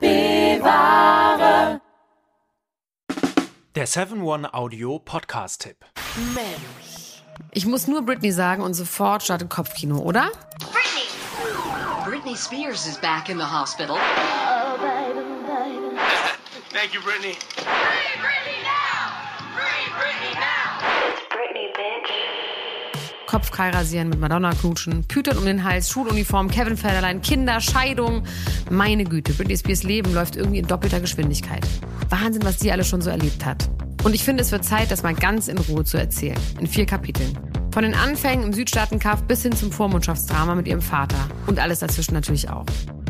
bewahre. Der 7-One-Audio Podcast-Tipp. Ich muss nur Britney sagen und sofort startet Kopfkino, oder? Britney! Britney Spears is back in the hospital. (laughs) Thank you, Brittany. Free Britney now! Free Britney now! Kopfkei rasieren, mit Madonna knutschen, Pütern um den Hals, Schuluniform, Kevin Federlein, Kinder, Scheidung. Meine Güte, Britney Spears Leben läuft irgendwie in doppelter Geschwindigkeit. Wahnsinn, was die alle schon so erlebt hat. Und ich finde, es wird Zeit, das mal ganz in Ruhe zu erzählen. In vier Kapiteln. Von den Anfängen im Südstaatenkampf bis hin zum Vormundschaftsdrama mit ihrem Vater. Und alles dazwischen natürlich auch.